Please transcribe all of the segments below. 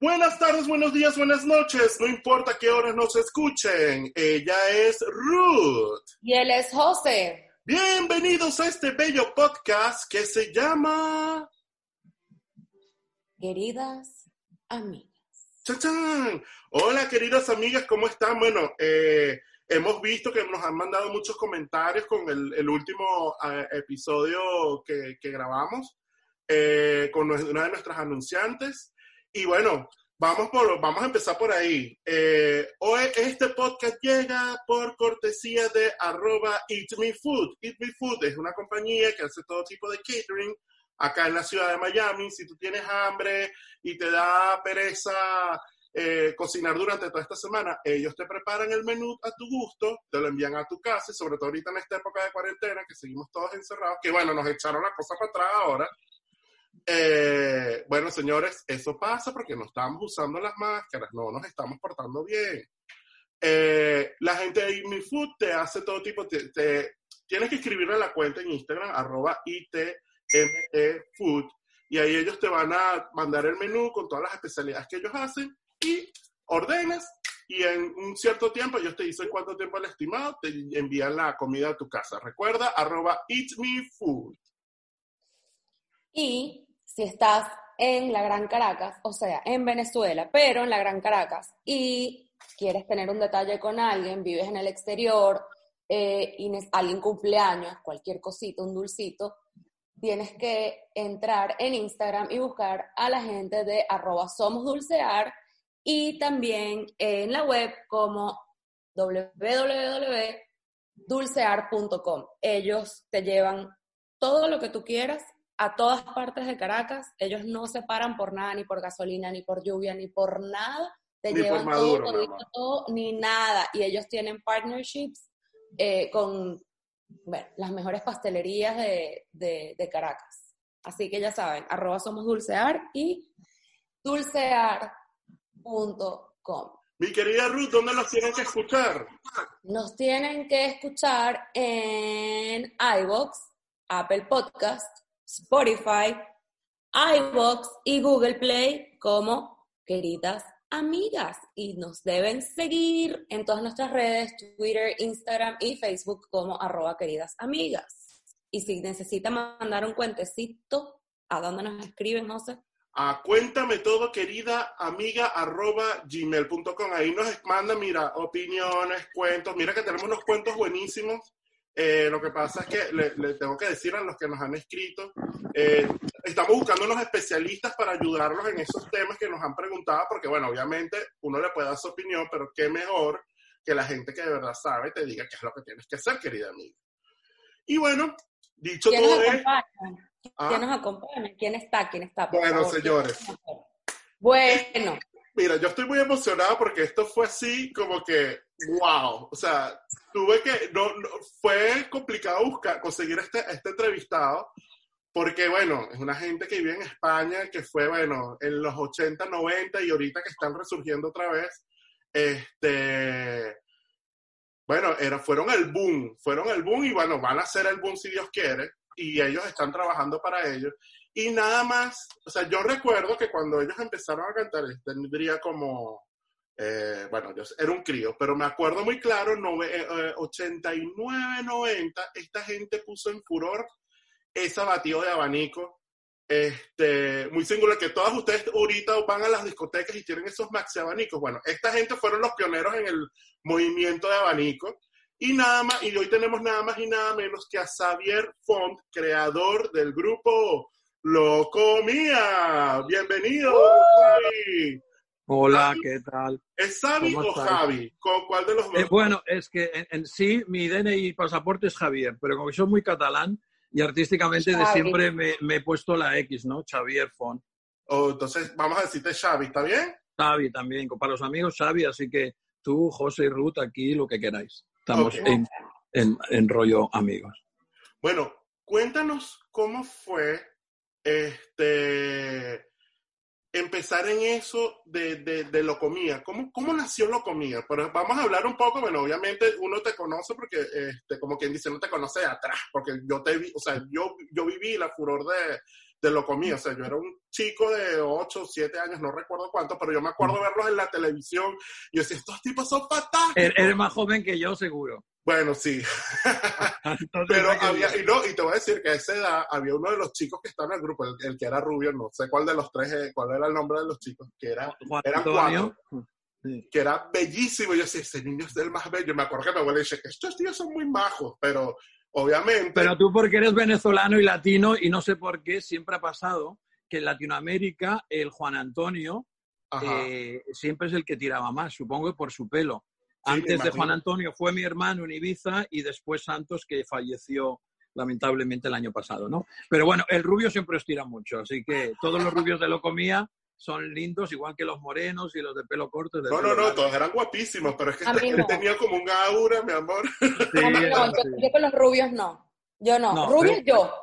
Buenas tardes, buenos días, buenas noches. No importa qué horas nos escuchen. Ella es Ruth. Y él es José. Bienvenidos a este bello podcast que se llama... Queridas amigas. ¡Chachán! Hola, queridas amigas, ¿cómo están? Bueno, eh, hemos visto que nos han mandado muchos comentarios con el, último eh, episodio que, grabamos eh, con una de nuestras anunciantes. Y bueno, vamos, por, vamos a empezar por ahí. Eh, hoy este podcast llega por cortesía de arroba Eat Me Food. Eat Me Food es una compañía que hace todo tipo de catering acá en la ciudad de Miami. Si tú tienes hambre y te da pereza eh, cocinar durante toda esta semana, ellos te preparan el menú a tu gusto, te lo envían a tu casa y sobre todo ahorita en esta época de cuarentena que seguimos todos encerrados, que bueno, nos echaron la cosa para atrás ahora eh, bueno, señores, eso pasa porque no estamos usando las máscaras, no nos estamos portando bien. Eh, la gente de Eat Food te hace todo tipo, te, tienes que escribirle la cuenta en Instagram, arroba Food, y ahí ellos te van a mandar el menú con todas las especialidades que ellos hacen y ordenas y en un cierto tiempo ellos te dicen cuánto tiempo el estimado, te envían la comida a tu casa. Recuerda, arroba Food. Y si estás en la Gran Caracas, o sea, en Venezuela, pero en la Gran Caracas, y quieres tener un detalle con alguien, vives en el exterior, eh, y alguien cumpleaños, cualquier cosito, un dulcito, tienes que entrar en Instagram y buscar a la gente de arroba somosdulcear y también en la web como www.dulcear.com. Ellos te llevan todo lo que tú quieras a todas partes de Caracas. Ellos no se paran por nada, ni por gasolina, ni por lluvia, ni por nada. Te llevan todo, todo, ni nada. Y ellos tienen partnerships eh, con las mejores pastelerías de, de, Caracas. Así que ya saben, arroba somos dulcear y dulcear.com. Mi querida Ruth, ¿dónde nos tienen que escuchar? Nos tienen que escuchar en iVoox, Apple Podcast, Spotify, iBox y Google Play como queridas amigas. Y nos deben seguir en todas nuestras redes, Twitter, Instagram y Facebook como arroba queridas amigas. Y si necesita mandar un cuentecito, ¿a dónde nos escriben, José? A cuéntame todo, querida amiga, arroba gmail.com. Ahí nos manda, mira, opiniones, cuentos. Mira que tenemos unos cuentos buenísimos eh, lo que pasa es que le, tengo que decir a los que nos han escrito, eh, estamos buscando unos especialistas para ayudarlos en esos temas que nos han preguntado, porque bueno, obviamente uno le puede dar su opinión, pero qué mejor que la gente que de verdad sabe te diga qué es lo que tienes que hacer, querida amiga. Y bueno, dicho todo esto... ¿Quién ah. nos acompaña? ¿Quién está? ¿Quién está? bueno, señores. Bueno. Mira, yo estoy muy emocionado porque esto fue así como que, wow, o sea, tuve que, no, fue complicado buscar, conseguir este, este entrevistado, porque bueno, es una gente que vive en España, que fue, bueno, en los 80, 90 y ahorita que están resurgiendo otra vez, este, bueno, era, fueron el boom, fueron el boom y bueno, van a ser el boom si Dios quiere, y ellos están trabajando para ello. Y nada más, o sea, yo recuerdo que cuando ellos empezaron a cantar, tendría como, eh, bueno, yo era un crío, pero me acuerdo muy claro, no, 89, 90, esta gente puso en furor ese batido de abanico, este, muy singular, que todas ustedes ahorita van a las discotecas y tienen esos maxi abanicos. Bueno, esta gente fueron los pioneros en el movimiento de abanico. Y nada más, y hoy tenemos nada más y nada menos que a Xavier Font, creador del grupo Loco Mía. Bienvenido, Hola, ¿qué tal? ¿Es Xavi o Javi? ¿Con cuál de los dos? Eh, bueno, es que en, sí mi DNI y pasaporte es Javier, pero como soy muy catalán y artísticamente de siempre me, he puesto la X, ¿no? Xavier Font. O entonces vamos a decirte Xavi, ¿está bien? Xavi también, para los amigos Xavi, así que tú, José y Ruth, aquí lo que queráis. Estamos Ok. en, en- en rollo amigos. Bueno, cuéntanos cómo fue este empezar en eso de, de, de Locomía. ¿Cómo, ¿Cómo nació Locomía? Pero vamos a hablar un poco, bueno, obviamente uno te conoce porque, este, como quien dice, no te conoce de atrás, porque yo te vi, o sea, yo, yo viví la furor de, de Locomía, o sea, yo era un chico de 8 o 7 años, no recuerdo cuánto, pero yo me acuerdo verlos en la televisión y yo decía, estos tipos son fantásticos. Er- Eres más joven que yo, seguro. Bueno, sí, Entonces, pero había, y, no, y te voy a decir que a esa edad había uno de los chicos que estaba en el grupo, el, el que era rubio, no sé cuál de los tres, eh, cuál era el nombre de los chicos, que era, Juan eran Antonio. Sí. que era bellísimo. Yo decía, ese niño es el más bello. Me acuerdo que mi abuela dice que estos tíos son muy majos, pero obviamente. Pero tú porque eres venezolano y latino y no sé por qué siempre ha pasado que en Latinoamérica el Juan Antonio eh, siempre es el que tiraba más, supongo que por su pelo. Antes de. Juan Antonio fue mi hermano en Ibiza y después Santos que falleció lamentablemente el año pasado, ¿no? Pero bueno, el rubio siempre os tira mucho, así que todos los rubios de Locomía son lindos, igual que los morenos y los de pelo corto. de no, pelo no, no, largo. todos eran guapísimos, pero es que este, no. tenía como un aura, mi amor. Sí, no, yo, sí. yo con los rubios no. Yo no. No, rubios pero- yo.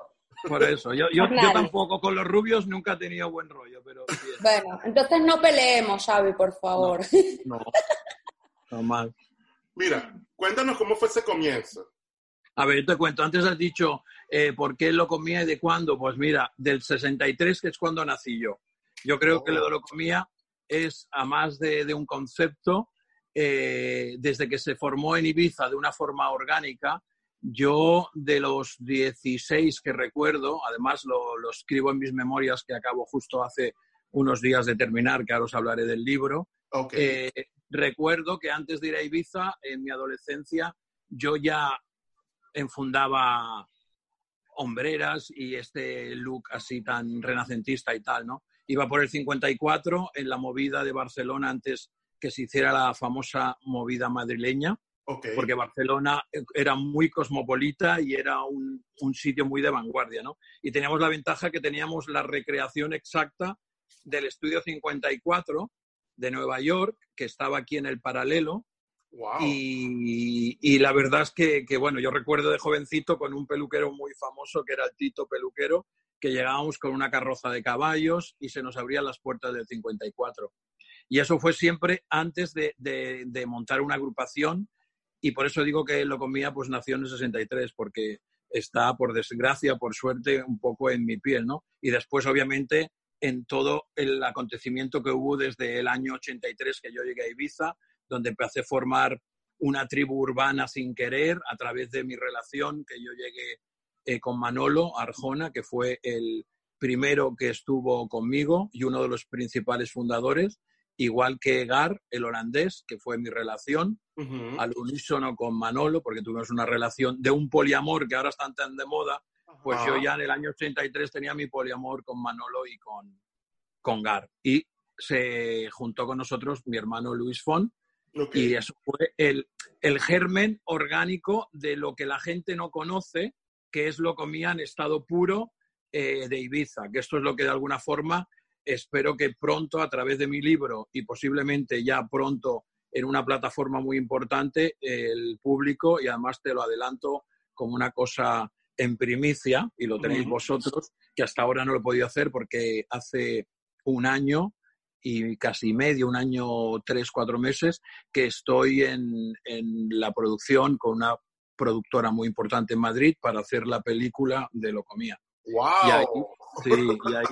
Por eso, yo, yo, Claro. yo tampoco con los rubios nunca he tenido buen rollo, pero bien. Bueno, entonces no peleemos, Xavi, por favor. No, Mira, cuéntanos cómo fue ese comienzo. A ver, yo te cuento, antes has dicho eh, por qué lo comía y de cuándo. Pues mira, del 63, que es cuando nací yo. Yo creo que lo de lo comía es, a más de, de un concepto, eh, desde que se formó en Ibiza de una forma orgánica, yo de los 16 que recuerdo, además lo, lo escribo en mis memorias que acabo justo hace unos días de terminar, que ahora os hablaré del libro, Ok. eh, recuerdo que antes de ir a Ibiza, en mi adolescencia, yo ya enfundaba hombreras y este look así tan renacentista y tal, ¿no? Iba por el 54 en la movida de Barcelona antes que se hiciera la famosa movida madrileña, porque Barcelona era muy cosmopolita y era un, un sitio muy de vanguardia, ¿no? Y teníamos la ventaja que teníamos la recreación exacta del estudio 54 de Nueva York, que estaba aquí en el paralelo, wow. y, y la verdad es que, que, bueno, yo recuerdo de jovencito con un peluquero muy famoso que era el Tito Peluquero, que llegábamos con una carroza de caballos y se nos abrían las puertas del 54. Y eso fue siempre antes de, de, de montar una agrupación y por eso digo que lo comía pues nació en el 63, porque está, por desgracia, por suerte, un poco en mi piel, ¿no? Y después, obviamente, en todo el acontecimiento que hubo desde el año 83 que yo llegué a Ibiza, donde empecé a formar una tribu urbana sin querer a través de mi relación que yo llegué eh, con Manolo Arjona, que fue el primero que estuvo conmigo y uno de los principales fundadores, igual que Gar, el holandés, que fue mi relación, al unísono con Manolo, porque tuvimos una relación de un poliamor que ahora están tan de moda, pues yo ya en el año 83 tenía mi poliamor con Manolo y con, con Gar. Y se juntó con nosotros mi hermano Luis Font, Ok. y eso fue el, el germen orgánico de lo que la gente no conoce, que es lo comía en estado puro eh, de Ibiza, que esto es lo que de alguna forma espero que pronto a través de mi libro y posiblemente ya pronto en una plataforma muy importante el público, y además te lo adelanto como una cosa en primicia, y lo tenéis vosotros, que hasta ahora no lo he podido hacer porque hace un año y casi medio, un año, tres, cuatro meses, que estoy en, en la producción con una productora muy importante en Madrid para hacer la película de Locomía. ¡Wow! Y ahí, sí, y ahí,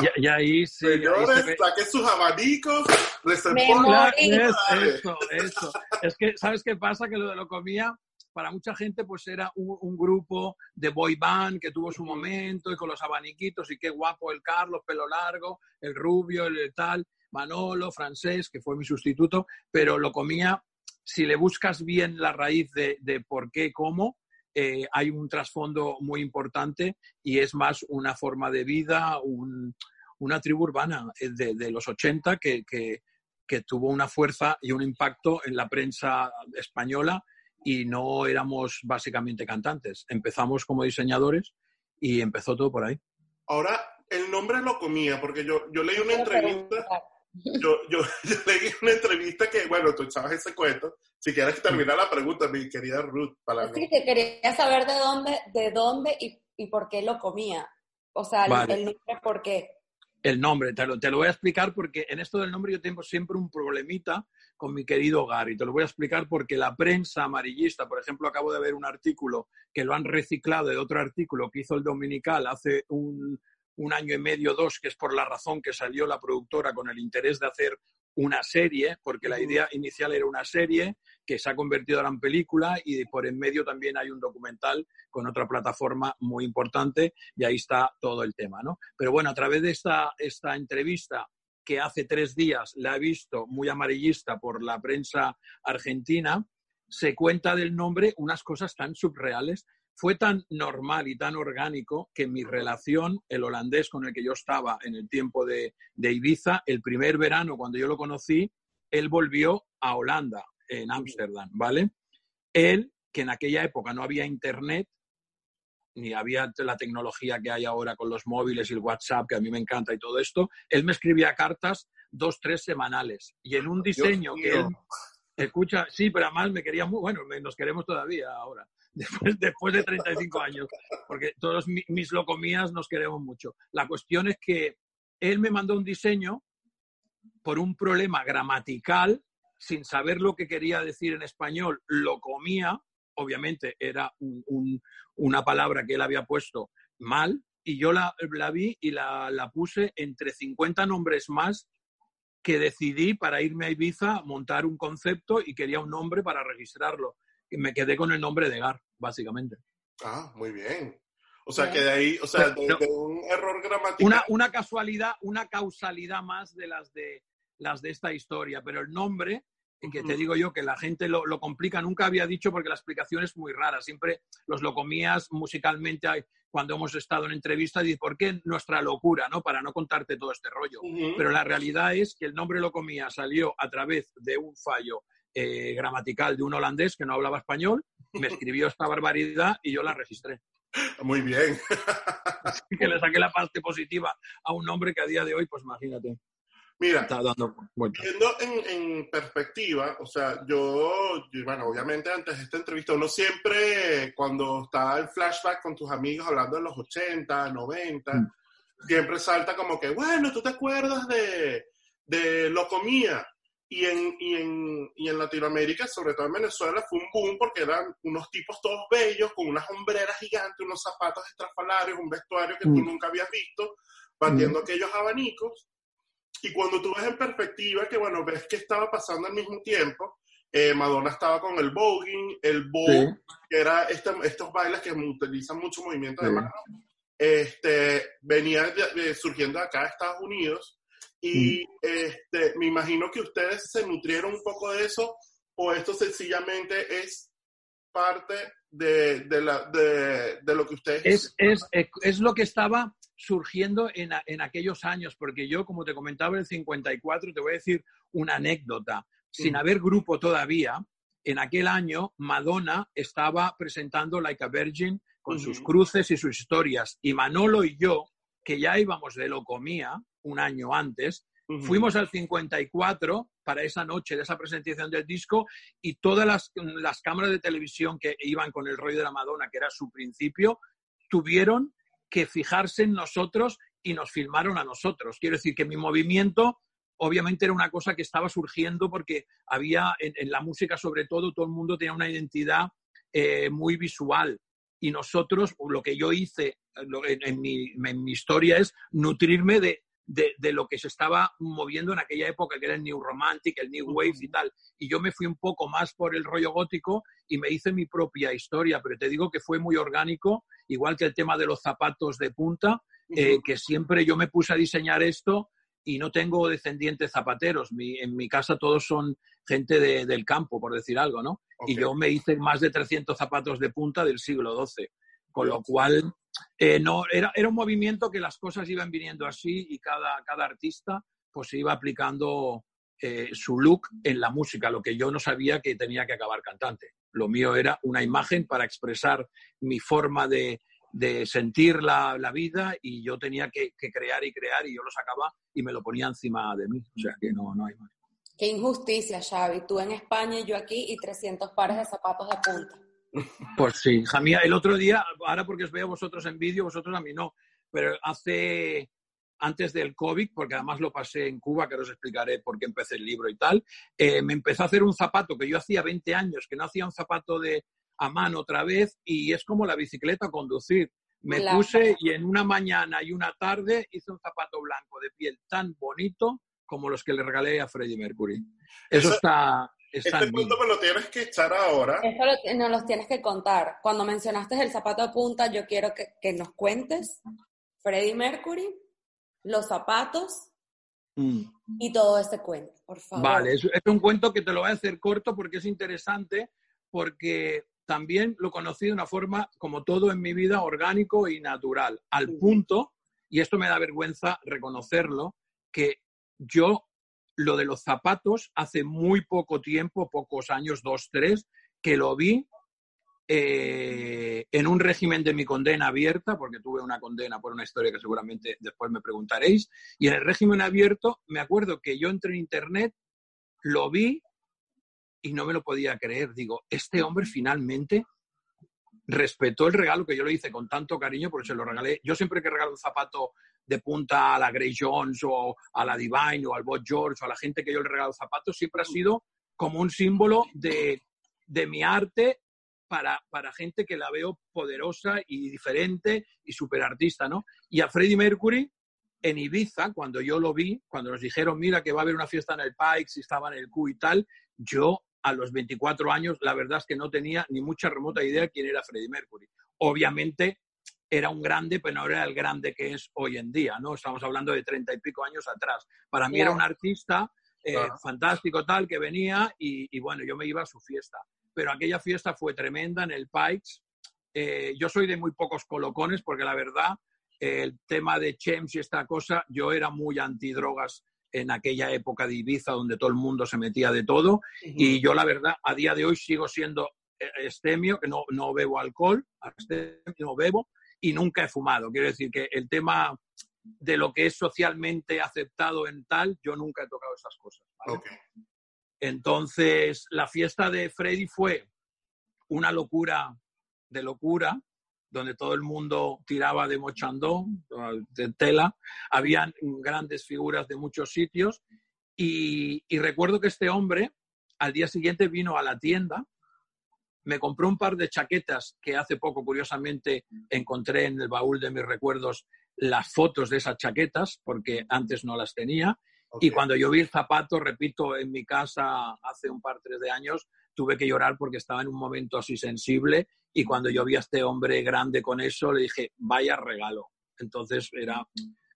y- y ahí sí, ahí se Señores, ve- saquen sus abanicos, Me morí. Claro, es, eso, eso. Es que, ¿sabes qué pasa? Que lo de Locomía, para mucha gente, pues era un, un grupo de boy band que tuvo su momento y con los abaniquitos y qué guapo el Carlos, pelo largo, el rubio, el, tal, Manolo, francés, que fue mi sustituto, pero Locomía, si le buscas bien la raíz de, de por qué, cómo, eh, hay un trasfondo muy importante y es más una forma de vida, un- una tribu urbana eh, de, de los 80 que, que, que tuvo una fuerza y un impacto en la prensa española y no éramos básicamente cantantes. Empezamos como diseñadores y empezó todo por ahí. Ahora, el nombre lo comía, porque yo, yo leí una entrevista, yo, yo, leí una entrevista que, bueno, tú echabas ese cuento. Si quieres terminar la pregunta, mi querida Ruth. Para sí, que quería saber de dónde, de dónde y, y por qué lo comía. O sea, el nombre, ¿por qué? El nombre, te lo, te lo, voy a explicar porque en esto del nombre yo tengo siempre un problemita con mi querido Gary. Te lo voy a explicar porque la prensa amarillista, por ejemplo, acabo de ver un artículo que lo han reciclado de otro artículo que hizo el Dominical hace un, un año y medio, dos, que es por la razón que salió la productora con el interés de hacer una serie, porque la idea inicial era una serie que se ha convertido ahora en película y por en medio también hay un documental con otra plataforma muy importante y ahí está todo el tema, ¿no? Pero bueno, a través de esta, esta entrevista que hace tres días la he visto muy amarillista por la prensa argentina, se cuenta del nombre unas cosas tan subreales fue tan normal y tan orgánico que mi relación, el holandés con el que yo estaba en el tiempo de, Ibiza, el primer verano cuando yo lo conocí, él volvió a Holanda, en Ámsterdam, ¿vale? Él, que en aquella época no había internet, ni había la tecnología que hay ahora con los móviles y el WhatsApp, que a mí me encanta y todo esto, él me escribía cartas dos, tres semanales. Y en un diseño que él escucha, sí, pero además me quería muy, bueno, nos queremos todavía ahora. después, después de 35 años, porque todos mis locomías nos queremos mucho. La cuestión es que él me mandó un diseño por un problema gramatical, sin saber lo que quería decir en español, lo comía, obviamente era una palabra que él había puesto mal, y yo la, la vi y la, la, puse entre 50 nombres más que decidí para irme a Ibiza, montar un concepto y quería un nombre para registrarlo me quedé con el nombre de Gar, básicamente. Ah, muy bien. O sea, que de ahí, o sea, de, un error gramatical. Una, una, casualidad, una causalidad más de las de las de esta historia, pero el nombre, que te digo yo que la gente lo, lo, complica, nunca había dicho porque la explicación es muy rara. Siempre los lo comías musicalmente cuando hemos estado en entrevistas y ¿por qué nuestra locura? ¿no? Para no contarte todo este rollo. Pero la realidad es que el nombre lo comía salió a través de un fallo eh, gramatical de un holandés que no hablaba español, me escribió esta barbaridad y yo la registré. Muy bien. que le saqué la parte positiva a un nombre que a día de hoy, pues imagínate. Mira, dando viendo en, en, perspectiva, o sea, yo, bueno, obviamente antes de esta entrevista, uno siempre, cuando está en flashback con tus amigos hablando de los 80, 90, mm. siempre salta como que, bueno, ¿tú te acuerdas de, de Locomía? Y en, y, en, y en, Latinoamérica, sobre todo en Venezuela, fue un boom porque eran unos tipos todos bellos, con unas hombreras gigantes, unos zapatos estrafalarios, un vestuario que tú mm. nunca habías visto, batiendo mm. aquellos abanicos. Y cuando tú ves en perspectiva que, bueno, ves que estaba pasando al mismo tiempo, eh, Madonna estaba con el voguing, el vogue, que era este, estos bailes que utilizan mucho movimiento de mano, este, venía surgiendo acá de Estados Unidos. Y este, me imagino que ustedes se nutrieron un poco de eso o esto sencillamente es parte de, de, la, de, de lo que ustedes... Es, es, es, lo que estaba surgiendo en, en, aquellos años, porque yo, como te comentaba, en el 54, te voy a decir una anécdota. Sin haber grupo todavía, en aquel año Madonna estaba presentando Like a Virgin con sus cruces y sus historias. Y Manolo y yo, que ya íbamos de Locomía, un año antes. Fuimos al 54 para esa noche de esa presentación del disco y todas las, las, cámaras de televisión que iban con el rollo de la Madonna, que era su principio, tuvieron que fijarse en nosotros y nos filmaron a nosotros. Quiero decir que mi movimiento obviamente era una cosa que estaba surgiendo porque había en, la música sobre todo, todo el mundo tenía una identidad eh, muy visual y nosotros, lo que yo hice mi, en mi historia es nutrirme de, de, lo que se estaba moviendo en aquella época, que era el New Romantic, el New Wave y tal. Y yo me fui un poco más por el rollo gótico y me hice mi propia historia, pero te digo que fue muy orgánico, igual que el tema de los zapatos de punta, eh, que siempre yo me puse a diseñar esto y no tengo descendientes zapateros. en mi casa todos son gente del campo, por decir algo, ¿no? Y yo me hice más de 300 zapatos de punta del siglo XII. Con lo cual, eh, no, era, era un movimiento que las cosas iban viniendo así y cada, cada artista pues se iba aplicando eh, su look en la música, lo que yo no sabía que tenía que acabar cantante. Lo mío era una imagen para expresar mi forma de, de sentir la, la, vida y yo tenía que, crear y crear y yo lo sacaba y me lo ponía encima de mí. O sea que no, no hay. Qué injusticia, Xavi. Tú en España y yo aquí y 300 pares de zapatos de punta. Pues sí, hija mía. El otro día, ahora porque os veo vosotros en vídeo, vosotros a mí no, pero hace antes del COVID, porque además lo pasé en Cuba, que os explicaré por qué empecé el libro y tal, eh, me empezó a hacer un zapato que yo hacía 20 años, que no hacía un zapato de a mano otra vez, y es como la bicicleta conducir. Me claro. puse y en una mañana y una tarde hice un zapato blanco de piel tan bonito como los que le regalé a Freddie Mercury. Eso, Eso está... este punto me lo tienes que echar ahora. Eso lo, nos los tienes que contar. Cuando mencionaste el zapato de punta, yo quiero que, que nos cuentes Freddie Mercury, los zapatos mm. y todo ese cuento, por favor. Vale, es, es, un cuento que te lo voy a hacer corto porque es interesante, porque también lo conocí de una forma, como todo en mi vida, orgánico y natural, al punto, y esto me da vergüenza reconocerlo, que yo lo de los zapatos hace muy poco tiempo, pocos años, dos, tres, que lo vi eh, en un régimen de mi condena abierta, porque tuve una condena por una historia que seguramente después me preguntaréis, y en el régimen abierto me acuerdo que yo entré en internet, lo vi y no me lo podía creer. Digo, este hombre finalmente respetó el regalo que yo le hice con tanto cariño, porque se lo regalé. Yo siempre que regalo un zapato de punta a la Grey Jones o a la Divine o al Bob George o a la gente que yo le regalo zapatos, siempre ha sido como un símbolo de, de mi arte para, para, gente que la veo poderosa y diferente y súper artista, ¿no? Y a Freddie Mercury en Ibiza, cuando yo lo vi, cuando nos dijeron, mira, que va a haber una fiesta en el Pikes y estaba en el Q y tal, yo a los 24 años, la verdad es que no tenía ni mucha remota idea quién era Freddie Mercury. Obviamente era un grande, pero no era el grande que es hoy en día, ¿no? Estamos hablando de treinta y pico años atrás. Para mí era un artista eh, claro. fantástico tal, que venía y, y, bueno, yo me iba a su fiesta. Pero aquella fiesta fue tremenda en el Pikes. Eh, yo soy de muy pocos colocones porque la verdad, el tema de Chems y esta cosa, yo era muy antidrogas en aquella época de Ibiza donde todo el mundo se metía de todo. Uh -huh. Y yo, la verdad, a día de hoy sigo siendo estemio, que no, no bebo alcohol, no bebo y nunca he fumado. Quiero decir que el tema de lo que es socialmente aceptado en tal, yo nunca he tocado esas cosas. ¿vale? Okay. Entonces, la fiesta de Freddy fue una locura de locura, donde todo el mundo tiraba de mochandón, de tela. Habían grandes figuras de muchos sitios. Y, y recuerdo que este hombre al día siguiente vino a la tienda, me compró un par de chaquetas que hace poco, curiosamente, encontré en el baúl de mis recuerdos las fotos de esas chaquetas, porque antes no las tenía. Okay. Y cuando yo vi el zapato, repito, en mi casa hace un par, tres de años, tuve que llorar porque estaba en un momento así sensible y cuando yo vi a este hombre grande con eso, le dije, vaya regalo. Entonces era,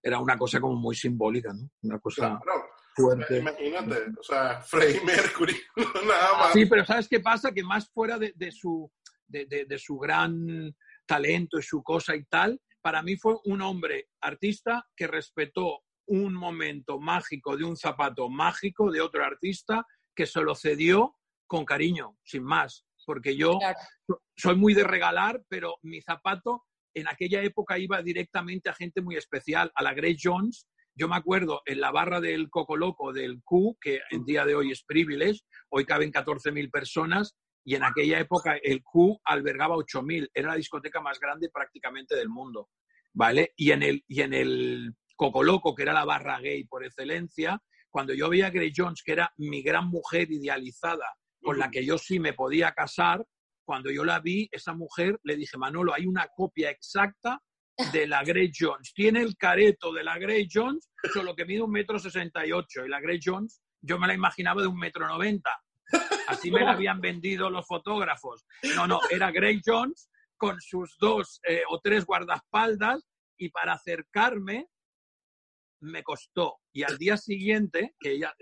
era una cosa como muy simbólica, ¿no? Una cosa claro. fuerte. Imagínate, o sea, Freddie Mercury, nada más. Sí, pero ¿sabes qué pasa? Que más fuera de, de su, de, de, de su gran talento y su cosa y tal, para mí fue un hombre artista que respetó un momento mágico de un zapato mágico de otro artista que se lo cedió con cariño, sin más, porque yo claro. soy muy de regalar, pero mi zapato en aquella época iba directamente a gente muy especial, a la Grace Jones. Yo me acuerdo en la barra del Coco Loco del Q, que en día de hoy es Privilege, hoy caben 14.000 personas, y en aquella época el Q albergaba 8.000, era la discoteca más grande prácticamente del mundo, ¿vale? Y en el, y en el Coco Loco, que era la barra gay por excelencia, cuando yo veía a Grace Jones, que era mi gran mujer idealizada, con la que yo sí me podía casar, cuando yo la vi, esa mujer, le dije, Manolo, hay una copia exacta de la Grey Jones. Tiene el careto de la Grey Jones, solo que mide un metro sesenta y ocho. Y la Grey Jones, yo me la imaginaba de un metro noventa. Así me la habían vendido los fotógrafos. No, no, era Grey Jones con sus dos eh, o tres guardaespaldas y para acercarme me costó. Y al día siguiente, que ella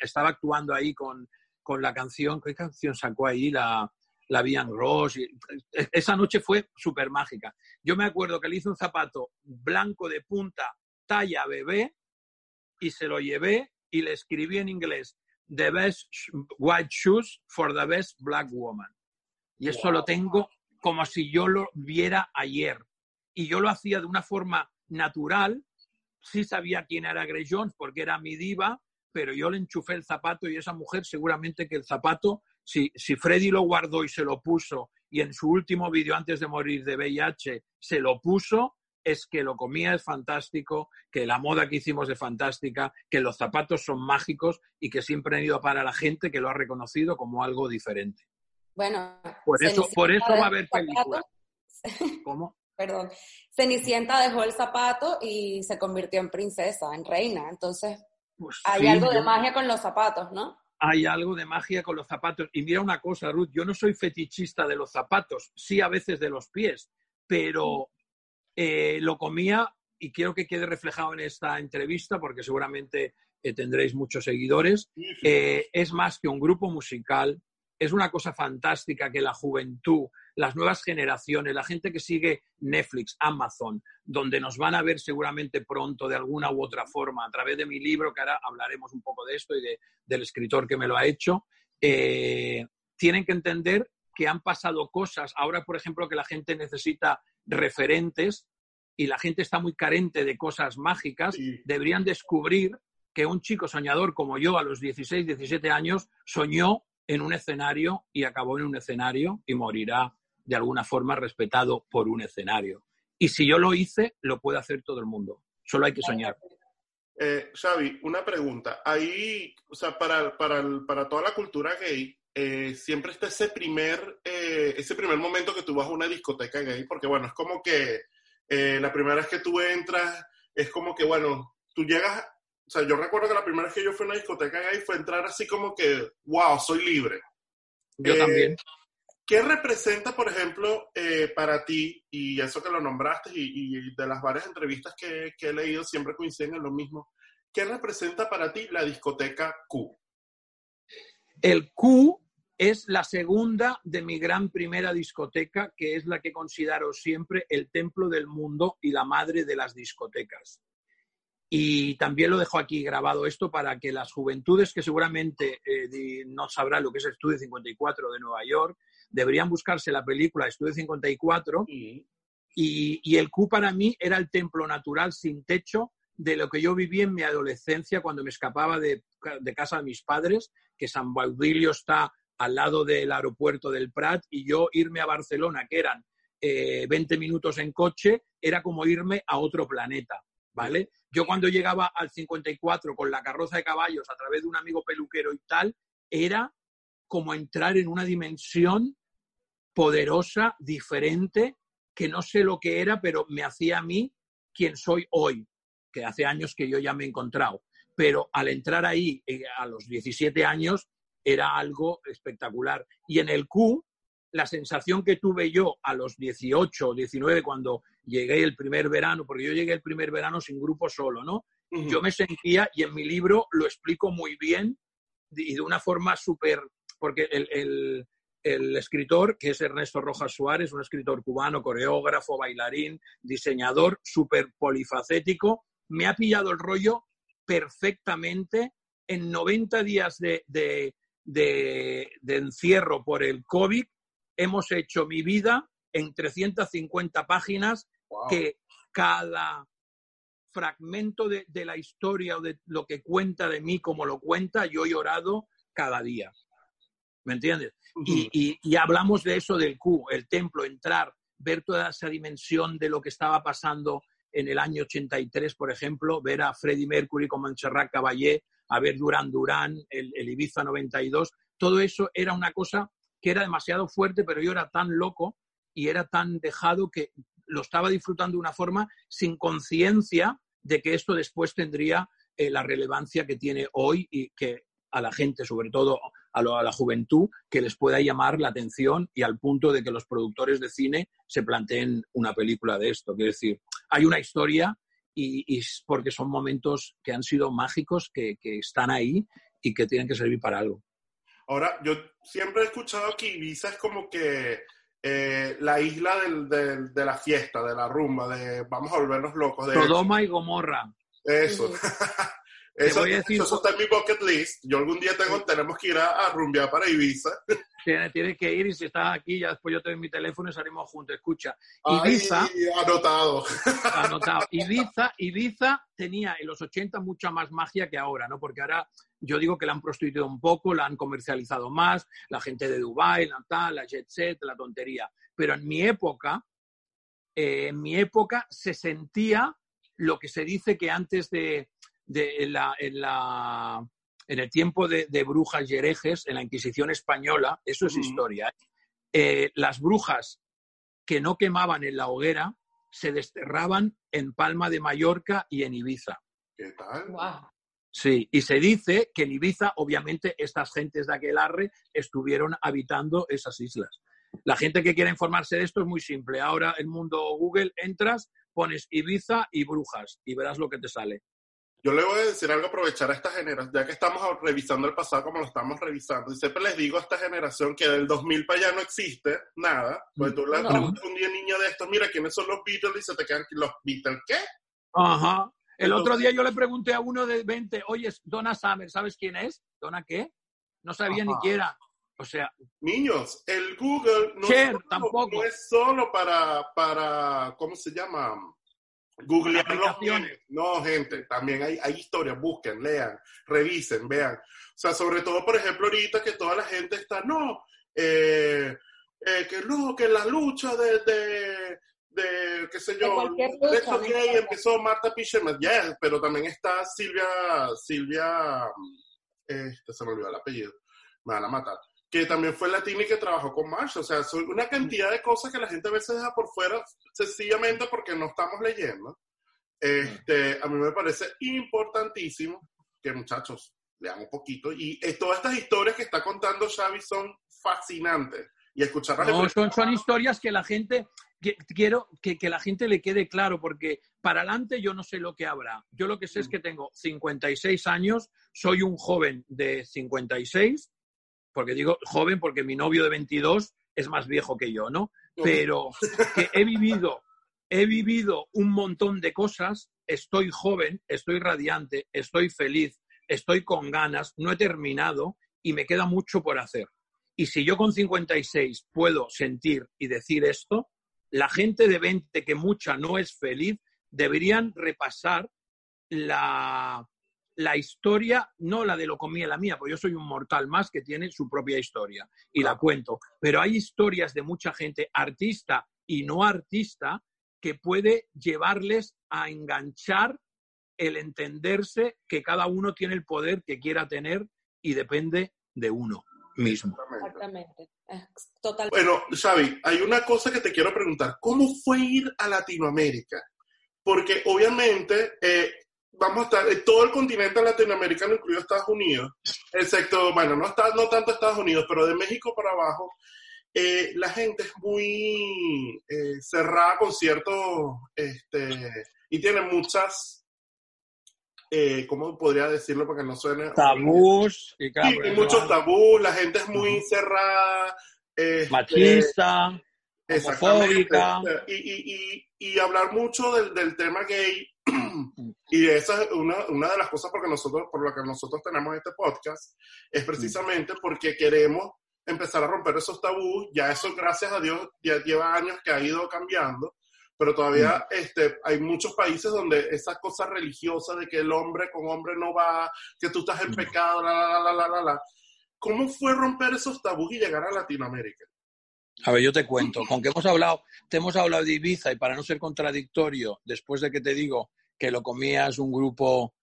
estaba actuando ahí con, con la canción, ¿qué canción sacó ahí? La, la Vian Ross. Y, esa noche fue súper mágica. Yo me acuerdo que le hice un zapato blanco de punta, talla bebé, y se lo llevé y le escribí en inglés, The best white shoes for the best black woman. Y eso wow. lo tengo como si yo lo viera ayer. y yo lo hacía de una forma natural. Sí sabía quién era Grey Jones porque era mi diva, pero yo le enchufé el zapato y esa mujer seguramente que el zapato, si, si Freddy lo guardó y se lo puso y en su último vídeo antes de morir de VIH se lo puso, es que lo comía es fantástico, que la moda que hicimos es fantástica, que los zapatos son mágicos y que siempre han ido para la gente que lo ha reconocido como algo diferente. Bueno, por eso, por eso va a haber películas. ¿Cómo? Perdón. Cenicienta dejó el zapato y se convirtió en princesa, en reina. Entonces, pues hay algo de magia con los zapatos, ¿no? Hay algo de magia con los zapatos. Y mira una cosa, Ruth, yo no soy fetichista de los zapatos, sí a veces de los pies, pero eh, lo comía y quiero que quede reflejado en esta entrevista porque seguramente eh, tendréis muchos seguidores. Eh, es más que un grupo musical, es una cosa fantástica que la juventud, las nuevas generaciones, la gente que sigue Netflix, Amazon, donde nos van a ver seguramente pronto de alguna u otra forma a través de mi libro, que ahora hablaremos un poco de esto y del escritor que me lo ha hecho, tienen que entender que han pasado cosas. Ahora, por ejemplo, que la gente necesita referentes y la gente está muy carente de cosas mágicas, deberían descubrir que un chico soñador como yo a los 16, 17 años soñó en un escenario y acabó en un escenario y morirá de alguna forma respetado por un escenario. Y si yo lo hice, lo puede hacer todo el mundo. Solo hay que soñar. Eh, Xavi, una pregunta. Ahí, o sea, para, para, para toda la cultura gay, eh, siempre está ese primer, eh, ese primer momento que tú vas a una discoteca gay, porque bueno, es como que eh, la primera vez que tú entras, es como que, bueno, tú llegas, o sea, yo recuerdo que la primera vez que yo fui a una discoteca gay fue entrar así como que, wow, soy libre. Yo también. ¿Qué representa, por ejemplo, para ti, y eso que lo nombraste, y, de las varias entrevistas que, que, he leído siempre coinciden en lo mismo, ¿qué representa para ti la discoteca Q? El Q es la segunda de mi gran primera discoteca, que es la que considero siempre el templo del mundo y la madre de las discotecas. Y también lo dejo aquí grabado esto para que las juventudes que seguramente eh, no sabrán lo que es Estudio 54 de Nueva York, deberían buscarse la película Estudio 54. Y, y el Q para mí era el templo natural sin techo de lo que yo viví en mi adolescencia cuando me escapaba de, de casa de mis padres, que San Baudilio está al lado del aeropuerto del Prat y yo irme a Barcelona, que eran 20 eh, minutos en coche, era como irme a otro planeta, ¿vale? Yo cuando llegaba al 54 con la carroza de caballos a través de un amigo peluquero y tal, era como entrar en una dimensión poderosa, diferente, que no sé lo que era, pero me hacía a mí quien soy hoy, que hace años que yo ya me he encontrado. Pero al entrar ahí eh, a los 17 años, era algo espectacular. Y en el Q, la sensación que tuve yo a los 18 o 19 cuando llegué el primer verano, porque yo llegué el primer verano sin grupo solo, ¿no? Yo me sentía, y en mi libro lo explico muy bien y de una forma súper, porque el, el, escritor, que es Ernesto Rojas Suárez, un escritor cubano, coreógrafo, bailarín, diseñador, súper polifacético, me ha pillado el rollo perfectamente en 90 días de, de, encierro por el COVID, hemos hecho mi vida en 350 páginas que cada fragmento de, la historia o de lo que cuenta de mí como lo cuenta, yo he llorado cada día. ¿Me entiendes? y, y, hablamos de eso del Q, el templo, entrar, ver toda esa dimensión de lo que estaba pasando en el año 83, por ejemplo, ver a Freddie Mercury con Montserrat Caballé a ver Durán Durán, el, Ibiza 92, todo eso era una cosa que era demasiado fuerte, pero yo era tan loco y era tan dejado que lo estaba disfrutando de una forma sin conciencia de que esto después tendría eh, la relevancia que tiene hoy y que a la gente, sobre todo a, la juventud, que les pueda llamar la atención y al punto de que los productores de cine se planteen una película de esto. Quiero decir, hay una historia y, porque son momentos que han sido mágicos, que, están ahí y que tienen que servir para algo. Ahora, yo siempre he escuchado que Ibiza es como que eh, la isla del, del, de la fiesta, de la rumba, de vamos a volvernos locos. De Sodoma y Gomorra. Eso. Decir- eso está en mi bucket list. Yo algún día tengo, tenemos que ir a, a rumbear para Ibiza. Tiene, tiene que ir y si estás aquí, ya después yo te doy mi teléfono y salimos juntos. Escucha, Ay, Ibiza, anotado. anotado, Ibiza, Ibiza tenía en los 80 mucha más magia que ahora, ¿no? Porque ahora yo digo que la han prostituido un poco, la han comercializado más, la gente de Dubái, la tal, la jet set, la tontería. Pero en mi época, eh, en mi época se sentía lo que se dice que antes de, de en la, en la- en el tiempo de, de brujas y herejes, en la Inquisición española, eso es historia, ¿eh? Eh, las brujas que no quemaban en la hoguera se desterraban en Palma de Mallorca y en Ibiza. ¿Qué tal? Sí, y se dice que en Ibiza, obviamente, estas gentes de Aquelarre estuvieron habitando esas islas. La gente que quiera informarse de esto es muy simple. Ahora, en mundo Google, entras, pones Ibiza y brujas y verás lo que te sale. Yo le voy a decir algo, aprovechar a esta generación, ya que estamos revisando el pasado como lo estamos revisando, y siempre les digo a esta generación que del 2000 para allá no existe nada, pues tú le No. preguntas un día niño de estos, mira, ¿quiénes son los Beatles? Y se te quedan, ¿los Beatles qué? Ajá. El Entonces- otro día yo le pregunté a uno de 20, oye, Donna Summer, ¿sabes quién es? ¿Donna qué? No sabía ni Ajá. quién era. O sea, Niños, el Google no, Cher, solo- tampoco. no es solo para, para, ¿cómo se llama? Googlear Para los aplicaciones. memes. No, gente, también hay, hay historias, busquen, lean, revisen, vean. O sea, sobre todo, por ejemplo, ahorita que toda la gente está, no, eh, eh, que no, que la lucha de, de, de qué sé yo, de lucha, esto no que importa. empezó Marta Pischerman, yes, pero también está Silvia, Silvia, este, se me olvidó el apellido, me van a matar que también fue latina y que trabajó con Marsh. O sea, son una cantidad de cosas que la gente a veces deja por fuera sencillamente porque no estamos leyendo. Este, a mí me parece importantísimo que muchachos lean un poquito y eh, todas estas historias que está contando Xavi son fascinantes y escucharlas No, son, son historias que la gente, que, quiero que, que la gente le quede claro, porque para adelante yo no sé lo que habrá. Yo lo que sé es que tengo 56 años, soy un joven de 56, porque digo joven porque mi novio de 22 es más viejo que yo, ¿no? Pero que he vivido, he vivido un montón de cosas, estoy joven, estoy radiante, estoy feliz, estoy con ganas, no he terminado y me queda mucho por hacer. Y si yo con 56 puedo sentir y decir esto, la gente de 20 que mucha no es feliz, deberían repasar la, la historia, no la de lo comía la mía, porque yo soy un mortal más que tiene su propia historia y la cuento. Pero hay historias de mucha gente, artista y no artista, que puede llevarles a enganchar el entenderse que cada uno tiene el poder que quiera tener y depende de uno mismo. Exactamente. Es total. Bueno, Xavi, hay una cosa que te quiero preguntar. ¿Cómo fue ir a Latinoamérica? Porque obviamente eh, vamos a estar en todo el continente latinoamericano, incluido Estados Unidos, excepto, bueno, no, está, no tanto Estados Unidos, pero de México para abajo, eh, la gente es muy eh, cerrada con ciertos, este, y tiene muchas, eh, ¿cómo podría decirlo para que no suene? Tabús y Sí, muchos tabús, la gente es muy cerrada. este, machista. Homofóbica. Y, y, y, y hablar mucho del, del tema gay. y esa es una, una de las cosas porque nosotros, por lo que nosotros tenemos este podcast, es precisamente porque queremos empezar a romper esos tabús. Ya eso, gracias a Dios, ya lleva años que ha ido cambiando. Pero todavía este, hay muchos países donde esas cosas religiosas de que el hombre con hombre no va, que tú estás en Mm. pecado, la, la, la, la, la, la. ¿Cómo fue romper esos tabús y llegar a Latinoamérica? A ver, yo te cuento, con que hemos hablado, te hemos hablado de Ibiza y para no ser contradictorio, después de que te digo que lo comías un grupo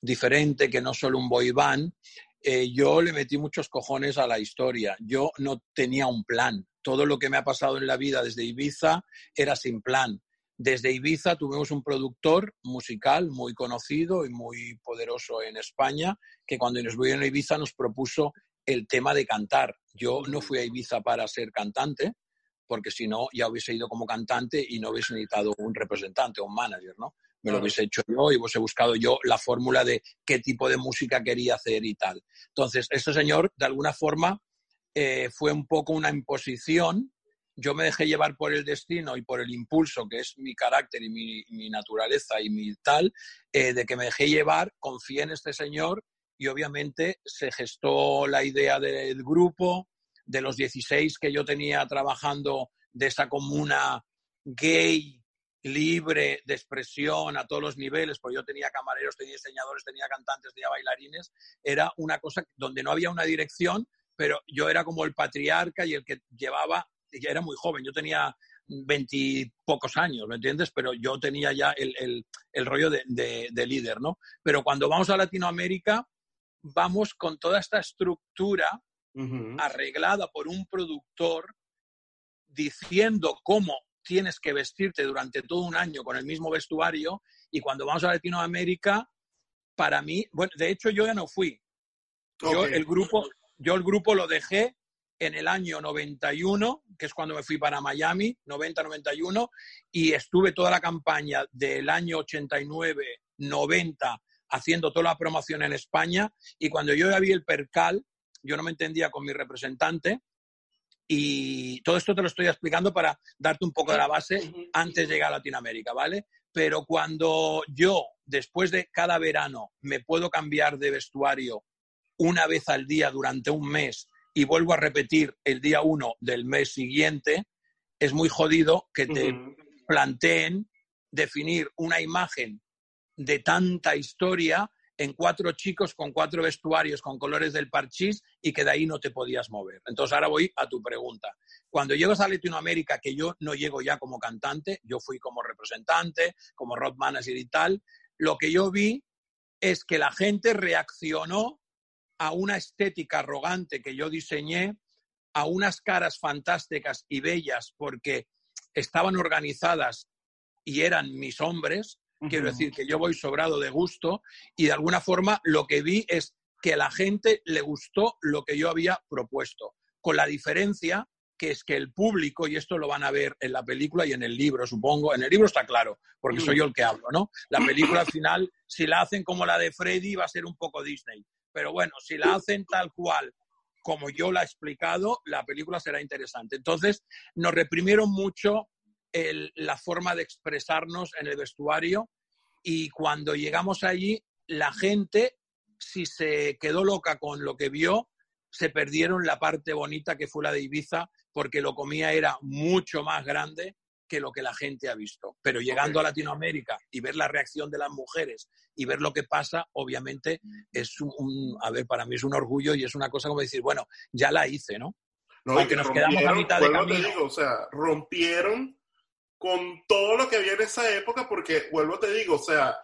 diferente, que no solo un boy eh, yo le metí muchos cojones a la historia. Yo no tenía un plan. Todo lo que me ha pasado en la vida desde Ibiza era sin plan. Desde Ibiza tuvimos un productor musical muy conocido y muy poderoso en España, que cuando nos vino a Ibiza nos propuso el tema de cantar. Yo no fui a Ibiza para ser cantante, porque si no ya hubiese ido como cantante y no hubiese necesitado un representante o un manager, ¿no? Me lo hubiese hecho yo y hubiese buscado yo la fórmula de qué tipo de música quería hacer y tal. Entonces, este señor, de alguna forma, eh, fue un poco una imposición yo me dejé llevar por el destino y por el impulso, que es mi carácter y mi, naturaleza y mi tal, eh, de que me dejé llevar, confié en este señor y obviamente se gestó la idea del grupo, de los 16 que yo tenía trabajando de esa comuna gay, libre de expresión a todos los niveles, porque yo tenía camareros, tenía diseñadores, tenía cantantes, tenía bailarines, era una cosa donde no había una dirección, pero yo era como el patriarca y el que llevaba, y era muy joven, yo tenía veintipocos años, ¿me entiendes? Pero yo tenía ya el, rollo de, líder, ¿no? Pero cuando vamos a Latinoamérica, vamos con toda esta estructura arreglada por un productor diciendo cómo tienes que vestirte durante todo un año con el mismo vestuario y cuando vamos a Latinoamérica, para mí, bueno, de hecho yo ya no fui. Yo el grupo, yo el grupo lo dejé en el año 91, que es cuando me fui para Miami, 90-91, y estuve toda la campaña del año 89-90 haciendo toda la promoción en España, y cuando yo ya vi el percal, yo no me entendía con mi representante, y todo esto te lo estoy explicando para darte un poco de la base antes de llegar a Latinoamérica, ¿vale? Pero cuando yo, después de cada verano, me puedo cambiar de vestuario una vez al día durante un mes y vuelvo a repetir el día uno del mes siguiente, es muy jodido que te planteen definir una imagen de tanta historia en cuatro chicos con cuatro vestuarios con colores del parchís y que de ahí no te podías mover. Entonces ahora voy a tu pregunta. Cuando llegas a Latinoamérica, que yo no llego ya como cantante, yo fui como representante, como rock manager y tal, lo que yo vi es que la gente reaccionó a una estética arrogante que yo diseñé, a unas caras fantásticas y bellas porque estaban organizadas y eran mis hombres, Quiero decir que yo voy sobrado de gusto y de alguna forma lo que vi es que a la gente le gustó lo que yo había propuesto, con la diferencia que es que el público, y esto lo van a ver en la película y en el libro, supongo, en el libro está claro, porque soy yo el que hablo, ¿no? La película al final, si la hacen como la de Freddy, va a ser un poco Disney. Pero bueno, si la hacen tal cual como yo la he explicado, la película será interesante. Entonces, nos reprimieron mucho la forma de expresarnos en el vestuario y cuando llegamos allí, la gente, si se quedó loca con lo que vio, se perdieron la parte bonita que fue la de Ibiza, porque lo comía era mucho más grande que lo que la gente ha visto. Pero llegando a Latinoamérica y ver la reacción de las mujeres y ver lo que pasa, obviamente es un, a ver, para mí es un orgullo y es una cosa como decir, bueno, ya la hice, ¿no? No, que nos quedamos a mitad de camino. o sea, rompieron con todo lo que había en esa época, porque vuelvo te digo, o sea,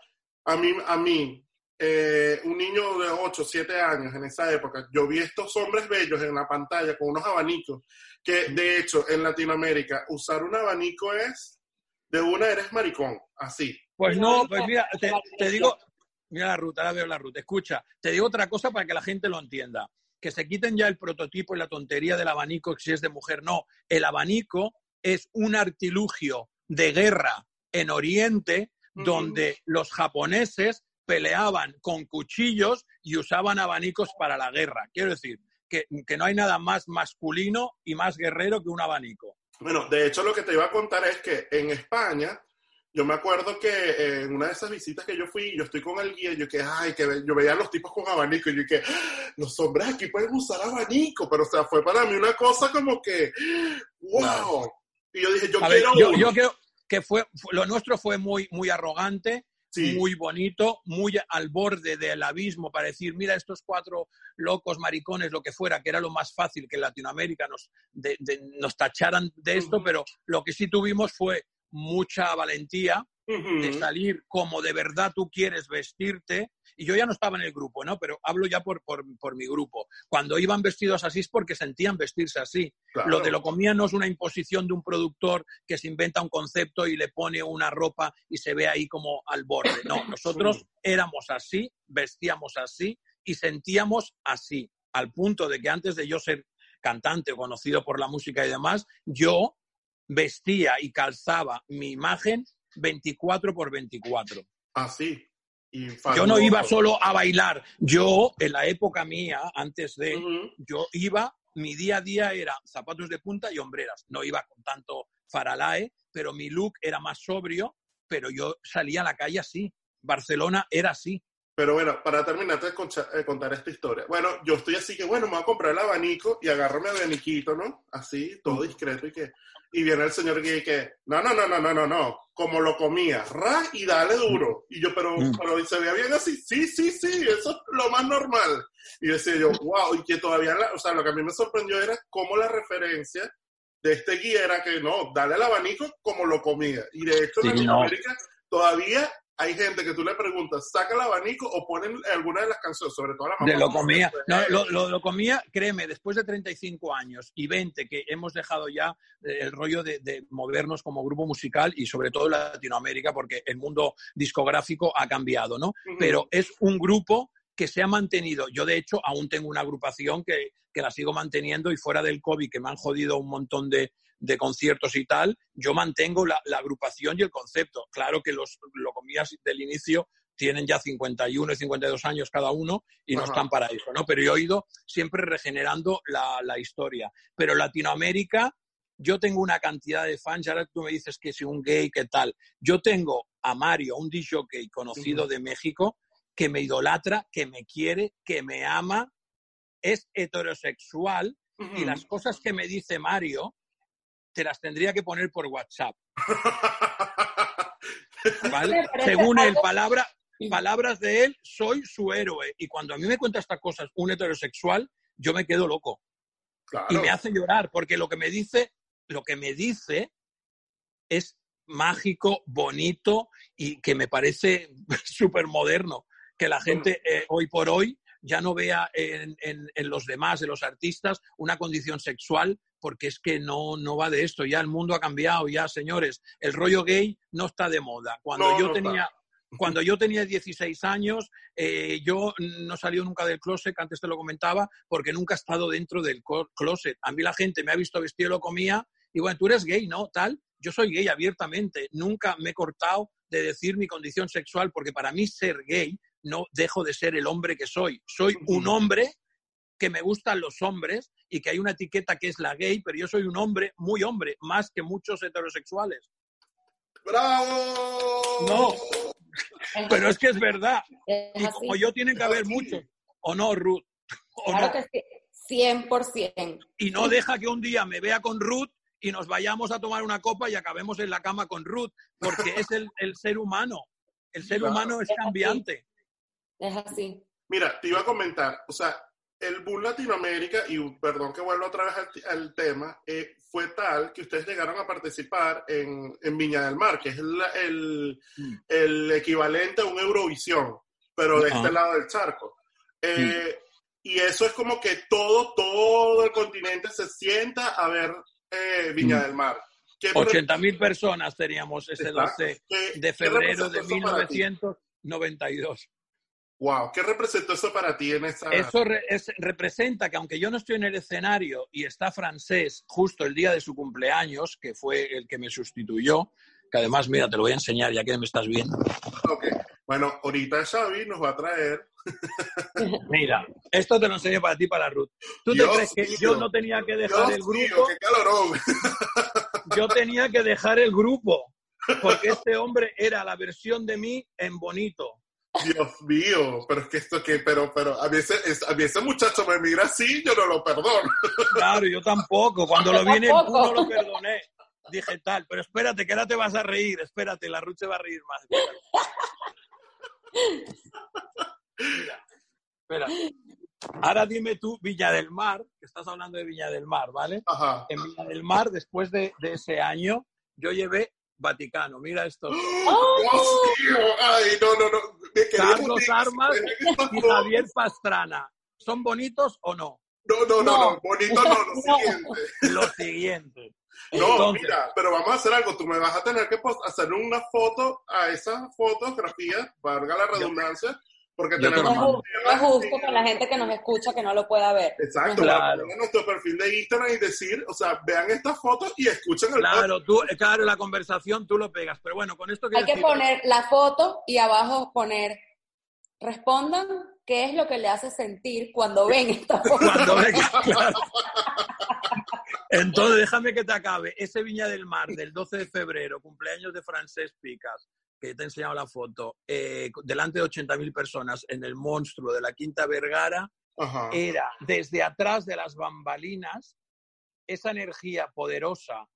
a mí, a mí eh, un niño de 8, 7 años en esa época, yo vi estos hombres bellos en la pantalla con unos abanicos, que de hecho en Latinoamérica usar un abanico es, de una eres maricón, así. Pues no, pues mira, te, digo, mira la ruta, ahora veo la ruta, escucha, te digo otra cosa para que la gente lo entienda, que se quiten ya el prototipo y la tontería del abanico si es de mujer, no, el abanico es un artilugio de guerra en Oriente donde los japoneses peleaban con cuchillos y usaban abanicos para la guerra. Quiero decir, que, no hay nada más masculino y más guerrero que un abanico. Bueno, de hecho lo que te iba a contar es que en España, yo me acuerdo que en una de esas visitas que yo fui, yo estoy con el guía, yo que, ay, que yo veía a los tipos con abanico y yo que, ah, los hombres aquí pueden usar abanico, pero o sea, fue para mí una cosa como que, wow. Y yo dije, yo quiero. yo, creo que fue, lo nuestro fue muy, muy arrogante, muy bonito, muy al borde del abismo para decir, mira, estos cuatro locos, maricones, lo que fuera, que era lo más fácil que en Latinoamérica nos, nos tacharan de esto, pero lo que sí tuvimos fue mucha valentía de salir como de verdad tú quieres vestirte. Y yo ya no estaba en el grupo, ¿no? Pero hablo ya por, por, mi grupo. Cuando iban vestidos así es porque sentían vestirse así. Lo de lo comía no es una imposición de un productor que se inventa un concepto y le pone una ropa y se ve ahí como al borde. No, nosotros éramos así, vestíamos así y sentíamos así. Al punto de que antes de yo ser cantante o conocido por la música y demás, yo vestía y calzaba mi imagen 24 por 24. Así. yo no iba solo a bailar. Yo, en la época mía, antes de, yo iba mi día a día era zapatos de punta y hombreras. No iba con tanto faralae, pero mi look era más sobrio, pero yo salía a la calle así. Barcelona era así. Pero bueno, para terminar de eh, contar esta historia. Bueno, yo estoy así que, bueno, me voy a comprar el abanico y agarro mi abaniquito, ¿no? Así, todo discreto y que... Y viene el señor que dice, no, no, no, no, no, no, no, como lo comía, ra y dale duro. Y yo, pero, mm. pero se veía bien así, sí, sí, sí, eso es lo más normal. Y decía yo, wow, y que todavía, o sea, lo que a mí me sorprendió era cómo la referencia de este guía era que no, dale el abanico como lo comía. Y de hecho, en Latinoamérica todavía hay gente que tú le preguntas, saca el abanico o ponen alguna de las canciones, sobre todo la mamá. De lo comía. No, lo, lo, comía, créeme, después de 35 años y 20 que hemos dejado ya eh, el rollo de, movernos como grupo musical y sobre todo en Latinoamérica porque el mundo discográfico ha cambiado, ¿no? Pero es un grupo que se ha mantenido. Yo, de hecho, aún tengo una agrupación que, que la sigo manteniendo y fuera del COVID, que me han jodido un montón de, de conciertos y tal, yo mantengo la, agrupación y el concepto. Claro que los locomías del inicio tienen ya 51 y 52 años cada uno y no están para eso, ¿no? Pero yo he ido siempre regenerando la, la, historia. Pero Latinoamérica, yo tengo una cantidad de fans, ahora tú me dices que si un gay, ¿qué tal? Yo tengo a Mario, un DJ conocido de México, que me idolatra, que me quiere, que me ama, es heterosexual y las cosas que me dice Mario te las tendría que poner por WhatsApp. Según él, palabra, palabras de él, soy su héroe. Y cuando a mí me cuenta estas cosas un heterosexual, yo me quedo loco. Y me hace llorar, porque lo que me dice, lo que me dice es mágico, bonito y que me parece súper moderno. Que la gente eh, hoy por hoy ya no vea en, en, los demás, en los artistas, una condición sexual, porque es que no, no va de esto. Ya el mundo ha cambiado, ya, señores. El rollo gay no está de moda. Cuando yo tenía. Cuando yo tenía 16 años, eh, yo no salió nunca del closet, antes te lo comentaba, porque nunca he estado dentro del closet. A mí la gente me ha visto vestido lo comía y bueno, tú eres gay, ¿no? Tal. Yo soy gay abiertamente. Nunca me he cortado de decir mi condición sexual, porque para mí ser gay no dejo de ser el hombre que soy. Soy un hombre que me gustan los hombres y que hay una etiqueta que es la gay, pero yo soy un hombre muy hombre, más que muchos heterosexuales. ¡Bravo! No, pero es que es verdad. y como yo tienen que haber muchos, ¿o no, Ruth? claro que sí, 100%. Y no deja que un día me vea con Ruth y nos vayamos a tomar una copa y acabemos en la cama con Ruth, porque es el, ser humano. El ser humano es cambiante. Es así. Mira, te iba a comentar, o sea, el boom Latinoamérica, y perdón que vuelva otra vez al, tema, eh, fue tal que ustedes llegaron a participar en, Viña del Mar, que es el, mm. el, equivalente a un Eurovisión, pero de este lado del charco. Eh, y eso es como que todo, todo el continente se sienta a ver eh, Viña mm. del Mar. 80 mil personas teníamos ese 12 de febrero de 1992. Wow, ¿qué representó eso para ti en esa...? Eso representa que aunque yo no estoy en el escenario y está francés justo el día de su cumpleaños, que fue el que me sustituyó, que además, mira, te lo voy a enseñar ya que me estás viendo. Ok, bueno, ahorita Xavi nos va a traer... mira, esto te lo enseño para ti, para Ruth. ¿Tú te crees que yo no tenía que dejar el grupo? qué calorón. yo tenía que dejar el grupo, porque este hombre era la versión de mí en bonito Dios mío, pero es que esto que, pero, pero a veces, a ese muchacho me mira así, yo no lo perdono. Claro, yo tampoco. Cuando lo vi en el no lo perdoné. Dije tal, pero espérate, que ahora te vas a reír, espérate, la Ruth se va a reír más. Mira, espera. Ahora dime tú, Villa del Mar, que estás hablando de Villa del Mar, ¿vale? Ajá. En Villa del Mar, después de, de ese año, yo llevé Vaticano. Mira esto. ¡Oh! ¡Ay, no, no, no! Carlos Armas y Javier Pastrana. ¿Son bonitos o no? No, no, no, no, bonito no, lo siguiente. Lo siguiente. No, mira, pero vamos a hacer algo. Tú me vas a tener que hacer una foto a esa fotografía, valga la redundancia, porque tenemos... No es justo con la gente que nos escucha que no lo pueda ver. Exacto, claro. nuestro perfil de Instagram y decir, o sea, vean estas fotos y escuchen el Claro, tú, claro, la conversación tú lo pegas, pero bueno, con esto Hay que poner la foto y abajo poner respondan qué es lo que le hace sentir cuando ven esta foto. Cuando ven, claro. Entonces, déjame que te acabe. Ese Viña del Mar del 12 de febrero, cumpleaños de Francesc Picas, que te he enseñado la foto, eh, delante de 80.000 personas en el monstruo de la Quinta Vergara, Ajá. era desde atrás de las bambalinas esa energía poderosa,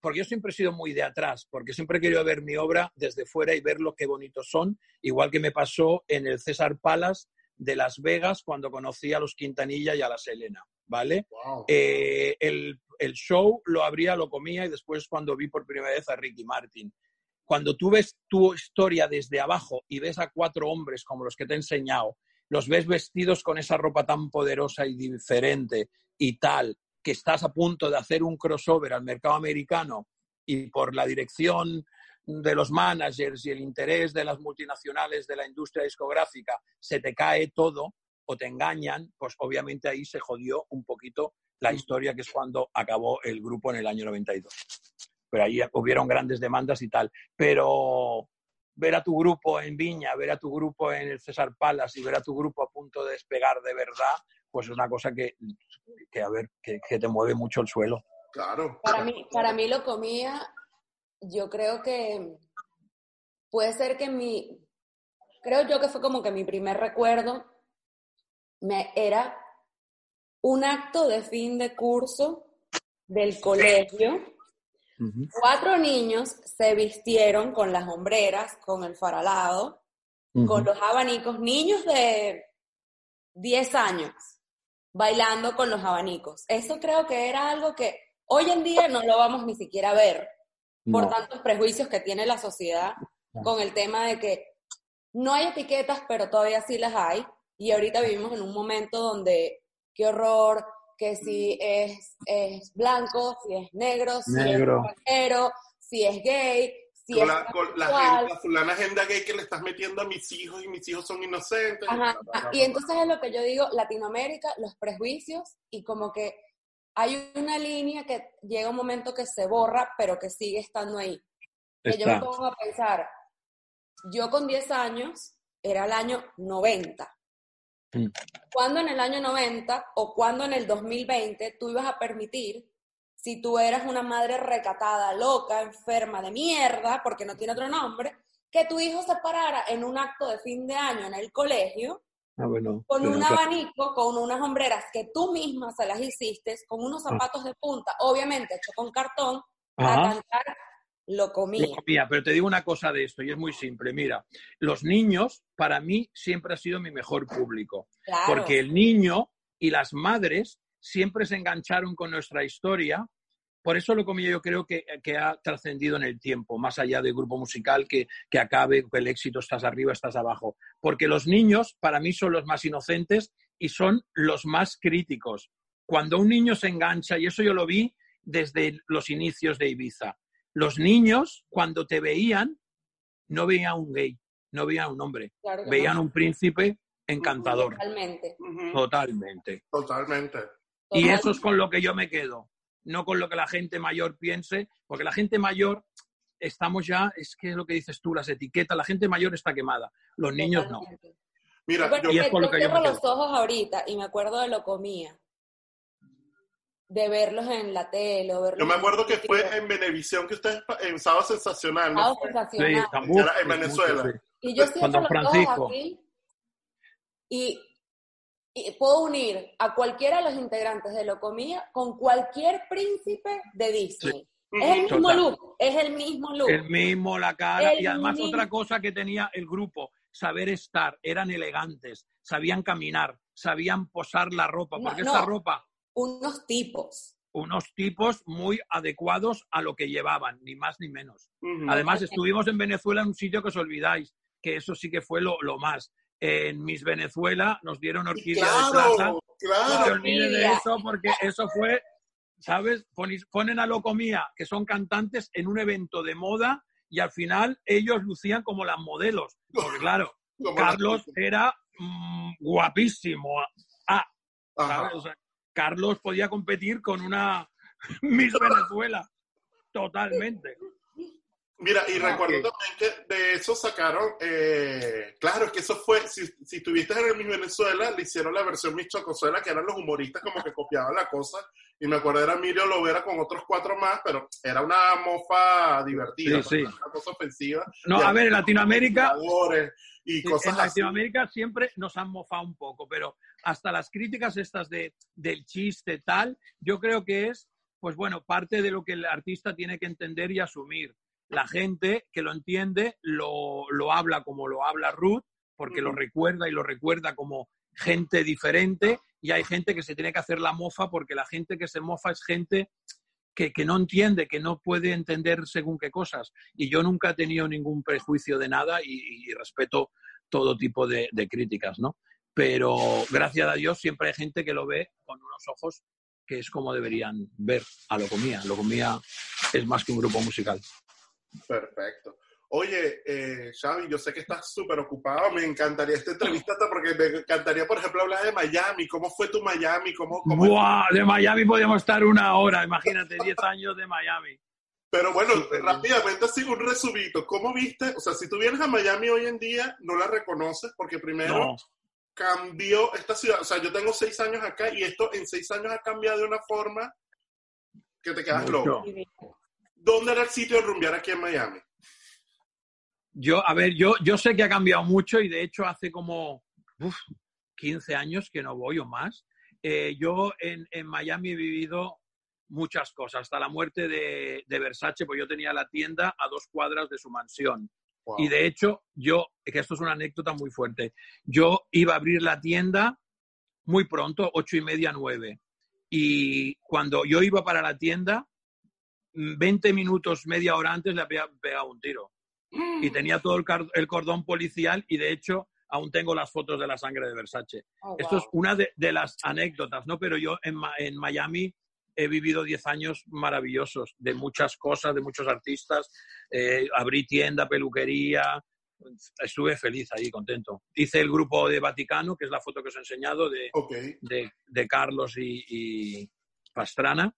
porque yo siempre he sido muy de atrás, porque siempre he querido ver mi obra desde fuera y ver lo que bonitos son, igual que me pasó en el César Palace de Las Vegas cuando conocí a los Quintanilla y a la Selena, ¿vale? Wow. Eh, el, el show lo abría, lo comía y después cuando vi por primera vez a Ricky Martin. Cuando tú ves tu historia desde abajo y ves a cuatro hombres como los que te he enseñado, los ves vestidos con esa ropa tan poderosa y diferente y tal, que estás a punto de hacer un crossover al mercado americano y por la dirección de los managers y el interés de las multinacionales de la industria discográfica se te cae todo o te engañan, pues obviamente ahí se jodió un poquito la historia que es cuando acabó el grupo en el año 92. Pero ahí hubieron grandes demandas y tal. Pero ver a tu grupo en Viña, ver a tu grupo en el César Palace y ver a tu grupo a punto de despegar de verdad, pues es una cosa que, que a ver, que, que te mueve mucho el suelo. Claro. Para mí, para mí lo comía, yo creo que puede ser que mi, creo yo que fue como que mi primer recuerdo me, era un acto de fin de curso del colegio. Cuatro niños se vistieron con las hombreras, con el faralado, con los abanicos, niños de 10 años bailando con los abanicos. Eso creo que era algo que hoy en día no lo vamos ni siquiera a ver por No. tantos prejuicios que tiene la sociedad No. con el tema de que no hay etiquetas, pero todavía sí las hay. Y ahorita vivimos en un momento donde, qué horror, que si es, es blanco, si es negro, si Negro. es extranjero, si es gay, si Con es la, con la, agenda- la fulana agenda gay que le estás metiendo a mis hijos y mis hijos son inocentes. Ajá, Y entonces es lo que yo digo, Latinoamérica, los prejuicios y como que hay una línea que llega un momento que se borra, pero que sigue estando ahí. Que yo me pongo a pensar, yo con 10 años era el año 90. Mm. ¿Cuándo en el año 90 o cuándo en el 2020 tú ibas a permitir, si tú eras una madre recatada, loca, enferma de mierda, porque no tiene otro nombre, que tu hijo se parara en un acto de fin de año en el colegio Ah, bueno, con un claro. abanico, con unas hombreras que tú misma se las hiciste, con unos zapatos de punta, obviamente hecho con cartón, a Ajá. cantar lo Lo comía. comía, pero te digo una cosa de esto y es muy simple. Mira, los niños para mí siempre ha sido mi mejor público, Claro. porque el niño y las madres siempre se engancharon con nuestra historia. Por eso lo comía yo creo que, que ha trascendido en el tiempo, más allá del grupo musical que, que acabe, que el éxito estás arriba, estás abajo. Porque los niños para mí son los más inocentes y son los más críticos. Cuando un niño se engancha, y eso yo lo vi desde los inicios de Ibiza, los niños cuando te veían no veían un gay, no veían un hombre, Claro veían no. un príncipe encantador, Totalmente. Totalmente. Totalmente. Y eso es con lo que yo me quedo, no con lo que la gente mayor piense, porque la gente mayor estamos ya, es que es lo que dices tú, las etiquetas, la gente mayor está quemada, los niños no. Mira, Bueno, yo, Y es yo con lo que yo cierro me los ojos ahorita y me acuerdo de lo comía. De verlos en la tele o verlos yo me acuerdo que fue en Venevisión que ustedes en Sábado Sensacional, ¿no? Sábado sensacional. Sí, Era en sí, Venezuela. mucho, sí. Y yo Con Don los Francisco. aquí y, y puedo unir a cualquiera de los integrantes de Locomía con cualquier príncipe de Disney. Es el mismo Total. look, es el mismo look. El mismo, la cara. El y además mismo. otra cosa que tenía el grupo, saber estar, eran elegantes, sabían caminar, sabían posar la ropa, No, porque no. esa ropa, Unos tipos. unos tipos muy adecuados a lo que llevaban, ni más ni menos. Ujú. Además, estuvimos en Venezuela en un sitio que os olvidáis, que eso sí que fue lo, lo más. En Miss Venezuela nos dieron orquídea de plata. Claro, No se claro. olviden de eso porque eso fue, ¿sabes? Ponis- Ponen a Locomía, que son cantantes, en un evento de moda y al final ellos lucían como las modelos. Porque claro, Carlos era mm, guapísimo. Ah. ¿sabes? O sea, Carlos podía competir con una Miss Venezuela. Totalmente. Mira, y recuerdo también que de eso sacaron, eh, claro, es que eso fue, si, si estuviste en el Miss Venezuela, le hicieron la versión Miss Chocosuela, que eran los humoristas como que copiaban la cosa, y me acuerdo era Emilio Lovera con otros cuatro más, pero era una mofa divertida, Sí, sí. una cosa ofensiva. No, Y a ver, en Latinoamérica, Y cosas en así. Latinoamérica siempre nos han mofado un poco, pero hasta las críticas estas de, del chiste tal, yo creo que es, pues bueno, parte de lo que el artista tiene que entender y asumir. La gente que lo entiende lo, lo habla como lo habla Ruth, porque lo recuerda y lo recuerda como gente diferente, y hay gente que se tiene que hacer la mofa porque la gente que se mofa es gente que, que no entiende, que no puede entender según qué cosas. Y yo nunca he tenido ningún prejuicio de nada y, y respeto todo tipo de, de críticas, ¿no? Pero gracias a Dios siempre hay gente que lo ve con unos ojos que es como deberían ver a Locomía. Locomía es más que un grupo musical. Perfecto. Oye, eh, Xavi, yo sé que estás súper ocupado. Me encantaría esta entrevista porque me encantaría, por ejemplo, hablar de Miami. ¿Cómo fue tu Miami? ¿Cómo, cómo- ¡Buah! De Miami podíamos estar una hora, imagínate, 10 años de Miami. Pero bueno, Súper rápidamente así un resumito. ¿Cómo viste? O sea, si tú vienes a Miami hoy en día, no la reconoces porque primero No, cambió esta ciudad. O sea, yo tengo seis años acá y esto en seis años ha cambiado de una forma que te quedas loco. ¿Dónde era el sitio de rumbear aquí en Miami? Yo, a ver, yo, yo sé que ha cambiado mucho y de hecho hace como uf, 15 años que no voy o más. Eh, yo en, en Miami he vivido muchas cosas, hasta la muerte de, de Versace, pues yo tenía la tienda a dos cuadras de su mansión. Wow. Y de hecho, yo, que esto es una anécdota muy fuerte, yo iba a abrir la tienda muy pronto, ocho y media, nueve. Y cuando yo iba para la tienda, mm, 20 minutos, media hora antes le había pegado un tiro Mm. y tenía todo el, el cordón policial y de hecho aún tengo las fotos de la sangre de Versace. Oh, Esto es wow. una de, de las anécdotas, ¿no? Pero yo en, en Miami he vivido 10 años maravillosos, de muchas cosas, de muchos artistas. Eh, abrí tienda, peluquería, estuve feliz ahí, contento. Hice el grupo de Vaticano, que es la foto que os he enseñado, de, de, de Carlos y, y Pastrana.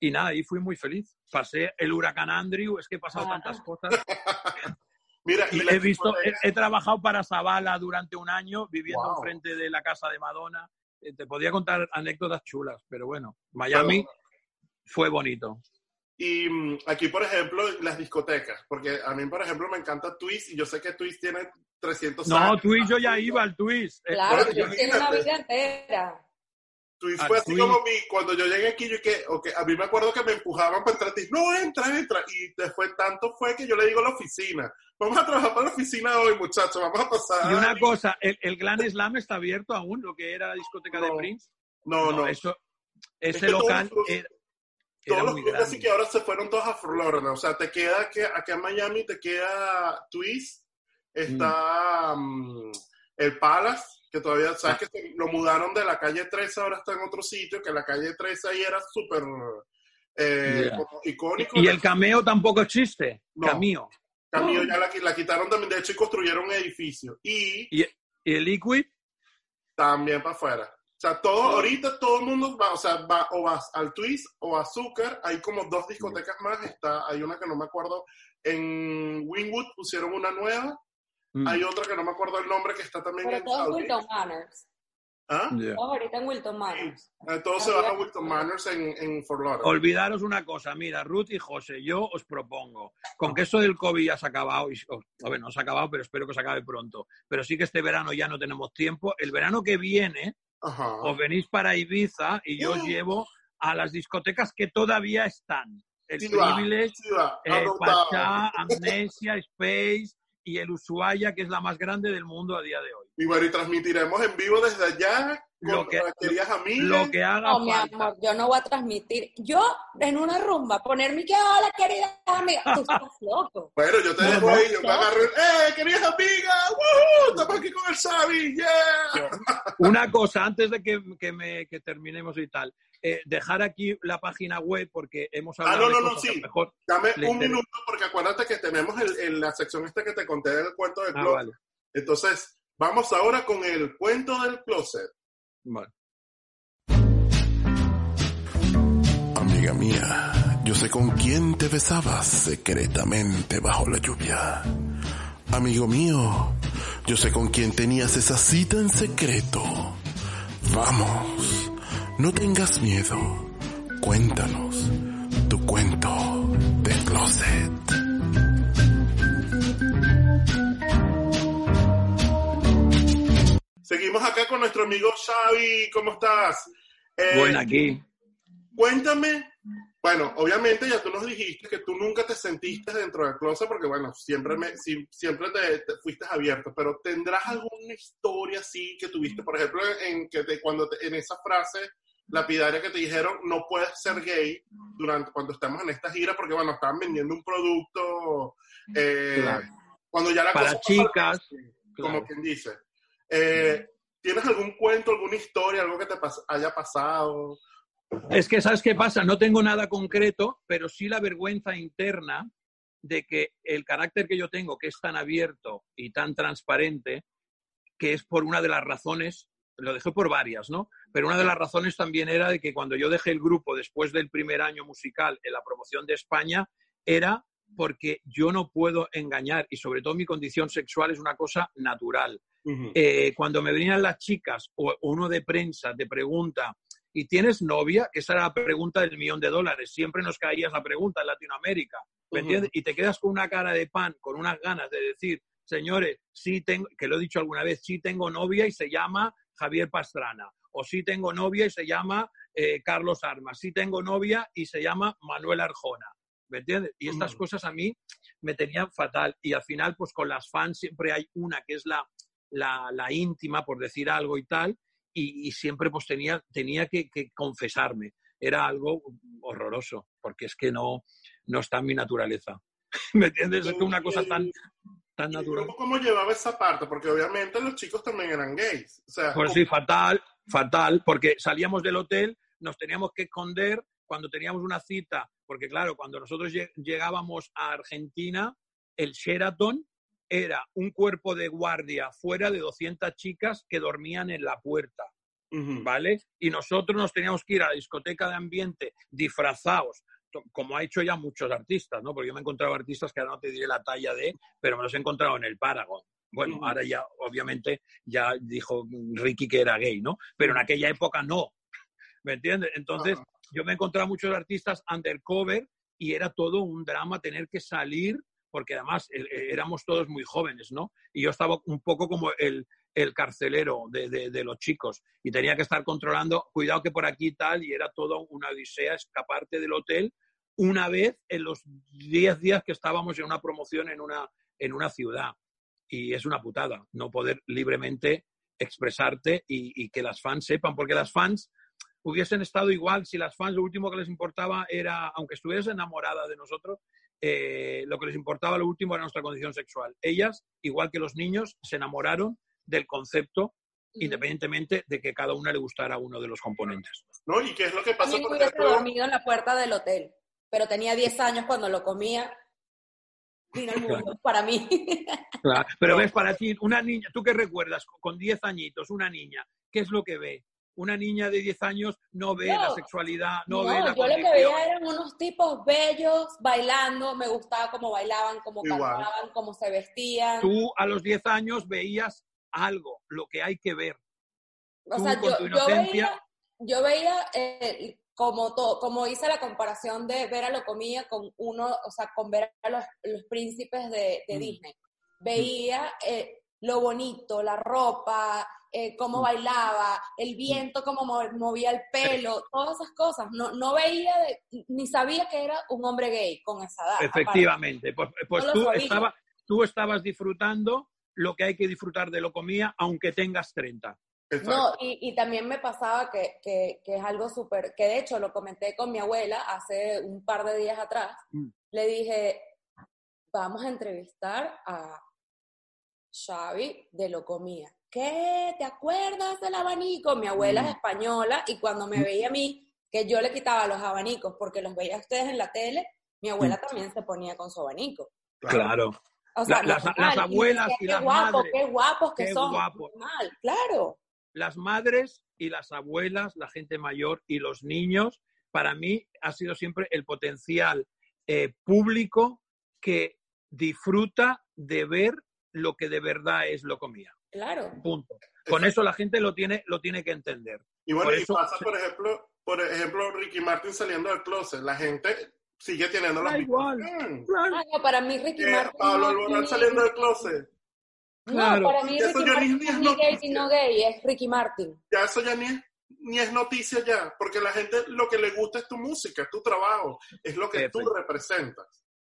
Y nada, ahí fui muy feliz. Pasé el huracán Andrew, es que he pasado Ah. tantas cosas. Mira, y He visto, he, trabajado para Zavala durante un año, viviendo Wow. enfrente de la casa de Madonna. Eh, Te podía contar anécdotas chulas, pero bueno, Miami fue bonito. Y mm, aquí, por ejemplo, las discotecas, porque a mí, por ejemplo, me encanta Twist y yo sé que Twist tiene 300 No, años. Twist, yo ya iba al Twist. Eh, Claro, Bueno, yo tiene una vida entera. Twist a fue así como mi, cuando yo llegué aquí, yo que, ok, a mí me acuerdo que me empujaban para entrar, y no, entra, entra, y después tanto fue que yo le digo a la oficina, vamos a trabajar para la oficina hoy, muchachos, vamos a pasar. Y una cosa, el, el Glam Slam está abierto aún, lo que era la discoteca de No, Prince. no, no, Eso, Es ese que todos local los- era, todos era los muy clubes así que ahora se fueron todos a Florida, o sea, te queda que acá en Miami te queda Twist, está mm, el Palace, que todavía, sabes Ah. que lo mudaron de la calle 13, ahora está en otro sitio, que la calle 13 ahí era súper eh, icónico. Y el cameo tampoco existe. No. Cameo. Camino ya la, la quitaron también, de hecho, y construyeron un edificio. Y Y, y el Liquid, también para afuera. O sea, todo, ahorita todo el mundo va, o sea, va o vas al Twist o a Azúcar. Hay como dos discotecas más. Está, hay una que no me acuerdo. En Wynwood pusieron una nueva. Mm, Hay otra que no me acuerdo el nombre que está también Pero en todo South Wilton. Manors. ¿Ah? ya. Todo ahorita en Wilton Manors. Eh, Todo se va a Wilton Manors en, en Fort Lauderdale. Olvidaros una cosa, mira, Ruth y José, yo os propongo, con que eso del COVID ya se ha acabado, y, o, a ver, no se ha acabado, pero espero que se acabe pronto, pero sí que este verano ya no tenemos tiempo, el verano que viene Ajá. os venís para Ibiza y yo os Uh. llevo a las discotecas que todavía están, el Sí va, Privilege, sí va, eh. Pachá, Amnesia, Space y el Ushuaia, que es la más grande del mundo a día de hoy. Y bueno, y transmitiremos en vivo desde allá con Lo que- queridas amigas. Lo que haga No, mi falta. amor, yo no voy a transmitir. Yo, en una rumba, poner mi que hola, querida amiga. Tú estás loco. Bueno, yo te No, dejo no, ahí, yo me agarro, ¡eh, queridas amigas! ¡Woohoo! Estamos aquí con el Xavi, ¡yeah! Una cosa, antes de que, que me, que terminemos y tal, eh, dejar aquí la página web porque hemos Ah, hablado no, de no, no, que a sí. mejor... Dame un minuto, porque acuérdate que tenemos el, el- la sección esta que te conté del cuento del Ah, closet. vale, Entonces, vamos ahora con el cuento del closet. vale. Amiga mía, yo Yo sé con quién te besabas secretamente bajo la lluvia. Amigo mío, yo sé con quién tenías esa cita en secreto. Vamos, no tengas miedo. Cuéntanos tu cuento de closet. Seguimos acá con nuestro amigo Xavi. ¿Cómo estás? Eh, bueno, aquí. Cuéntame bueno, obviamente ya tú nos dijiste que tú nunca te sentiste dentro del closet porque, bueno, siempre, me, siempre te, fuiste abierto, pero ¿tendrás alguna historia así que tuviste, por ejemplo, en, que te, cuando en esa frase lapidaria que te dijeron no puedes ser gay durante cuando estamos en esta gira porque, bueno, estaban vendiendo un producto eh, cuando ya la Para chicas. como quien dice. Eh, ¿Tienes algún cuento, alguna historia, algo que te haya pasado? Es que, ¿sabes qué pasa? No tengo nada concreto, pero sí la vergüenza interna de que el carácter que yo tengo, que es tan abierto y tan transparente, que es por una de las razones, lo dejé por varias, ¿no? Pero una de las razones también era de que cuando yo dejé el grupo después del primer año musical en la promoción de España, era porque yo no puedo engañar y sobre todo mi condición sexual es una cosa natural. Eh, cuando me venían las chicas o uno de prensa te pregunta, ¿Y tienes novia? Que esa era la pregunta del millón de dólares. Siempre nos caía esa pregunta en Latinoamérica. ¿Me entiendes? Y te quedas con una cara de pan, con unas ganas de decir, señores, sí tengo, que lo he dicho alguna vez, sí tengo novia y se llama Javier Pastrana. O sí tengo novia y se llama eh, Carlos Armas. Sí tengo novia y se llama Manuel Arjona. ¿Me entiendes? Y estas cosas a mí me tenían fatal. Y al final, pues con las fans siempre hay una que es la, la, la íntima, por decir algo y tal, y, siempre pues tenía, tenía que, confesarme. Era algo horroroso, porque es que no, no está en mi naturaleza. ¿Me entiendes? Es que una cosa tan, tan natural. ¿Cómo llevaba esa parte? Porque obviamente los chicos también eran gays. pues sí, fatal, fatal, porque salíamos del hotel, nos teníamos que esconder cuando teníamos una cita, porque claro, cuando nosotros llegábamos a Argentina, el Sheraton era un cuerpo de guardia fuera de 200 chicas que dormían en la puerta, ¿vale? Y nosotros nos teníamos que ir a la discoteca de ambiente disfrazados, como ha hecho ya muchos artistas, ¿no? Porque yo me he encontrado artistas que ahora no te diré la talla de, pero me los he encontrado en el Paragon. Bueno, ahora ya, obviamente, ya dijo Ricky que era gay, ¿no? Pero en aquella época no, ¿me entiendes? Entonces, yo me he encontrado muchos artistas undercover y era todo un drama tener que salir porque además eh, eh, éramos todos muy jóvenes, ¿no? Y yo estaba un poco como el, carcelero de, los chicos y tenía que estar controlando, cuidado que por aquí tal, y era todo una odisea escaparte del hotel una vez en los 10 días que estábamos en una promoción en una, en una ciudad. Y es una putada no poder libremente expresarte y, y que las fans sepan, porque las fans hubiesen estado igual si las fans lo último que les importaba era, aunque estuviese enamorada de nosotros, eh, lo que les importaba lo último era nuestra condición sexual. Ellas, igual que los niños, se enamoraron del concepto independientemente de que cada una le gustara uno de los componentes. ¿No? ¿Y qué es lo que pasó? Por ejemplo? dormido en la puerta del hotel, pero tenía 10 años cuando lo comía. Vino el mundo para mí. Claro. Pero ves, para ti, una niña, ¿tú qué recuerdas con 10 añitos, una niña? ¿Qué es lo que ve? Una niña de 10 años no ve la sexualidad, no, ve la yo lo que veía eran unos tipos bellos bailando, me gustaba cómo bailaban, cómo cantaban, cómo se vestían. Tú a los 10 años veías algo, lo que hay que ver. O sea, yo, veía, yo veía eh, como, como hice la comparación de ver a lo comía con uno, o sea, con ver a los, príncipes de, mm. Disney. Veía eh, lo bonito, la ropa, eh, cómo mm. bailaba, el mm. viento, cómo movía el pelo, todas esas cosas. No, no veía, ni sabía que era un hombre gay con esa edad. Efectivamente, pues, pues tú, estaba, tú estabas disfrutando lo que hay que disfrutar de lo comía, aunque tengas 30. No, y, también me pasaba que, que, que es algo súper, que de hecho lo comenté con mi abuela hace un par de días atrás. Mm. Le dije, vamos a entrevistar a Xavi de lo comía. ¿Qué? ¿Te acuerdas del abanico? Mi abuela es mm. española y cuando me mm. veía a mí, que yo le quitaba los abanicos porque los veía a ustedes en la tele, mi abuela mm. también se ponía con su abanico. Claro. O sea, las, abuelas y, las madres. Qué guapos que son. claro. Las madres y las abuelas, la gente mayor y los niños para mí ha sido siempre el potencial eh, público que disfruta de ver lo que de verdad es lo comía. Claro. Punto. Con eso la gente lo tiene, lo tiene que entender. Y bueno, Por y eso- pasa, por ejemplo, por ejemplo, Ricky Martin saliendo del closet. La gente sigue teniendo las igual. Mm. Claro. Ah, no, para mí Ricky Eh, Martin. Pablo no, Alborán saliendo del closet. No, para mí Eso Ricky ya ni- Martin ni no es ni gay ni no gay, es Ricky Martin. Ya eso ya ni es, ni es noticia ya, porque la gente lo que le gusta es tu música, es tu trabajo, es lo que tú representas.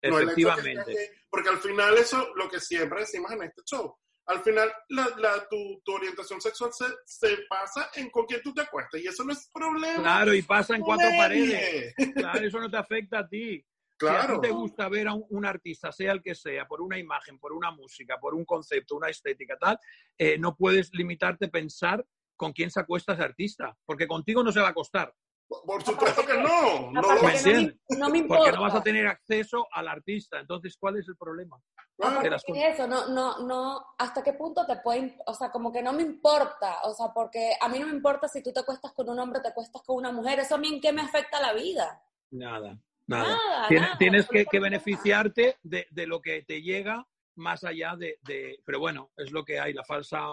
No que Efectivamente. porque al final eso, lo que siempre decimos en este show, al final la, la- tu, tu orientación sexual se, se pasa en con quien tú te acuestas y eso no es problema. Claro, y pasa en cuatro de paredes. Claro, eso no te afecta a ti. Si a Claro. ti te gusta ver a un, un artista, sea el que sea, por una imagen, por una música, por un concepto, una estética, tal, eh, no puedes limitarte a pensar con quién se acuesta ese artista, porque contigo no se va a acostar, Por supuesto que no. no lo ¿Me que no me, no me importa. porque no vas a tener acceso al artista. Entonces, ¿cuál es el problema? Las cosas. eso, no, no, no, hasta qué punto te puede, o sea, como que no me importa, o sea, porque a mí no me importa si tú te acuestas con un hombre o te acuestas con una mujer, eso a mí en qué me afecta la vida. Nada, nada. Nada, Tienes, nada, tienes que, que beneficiarte de, de lo que te llega más allá de, de- Pero bueno, es lo que hay, la falsa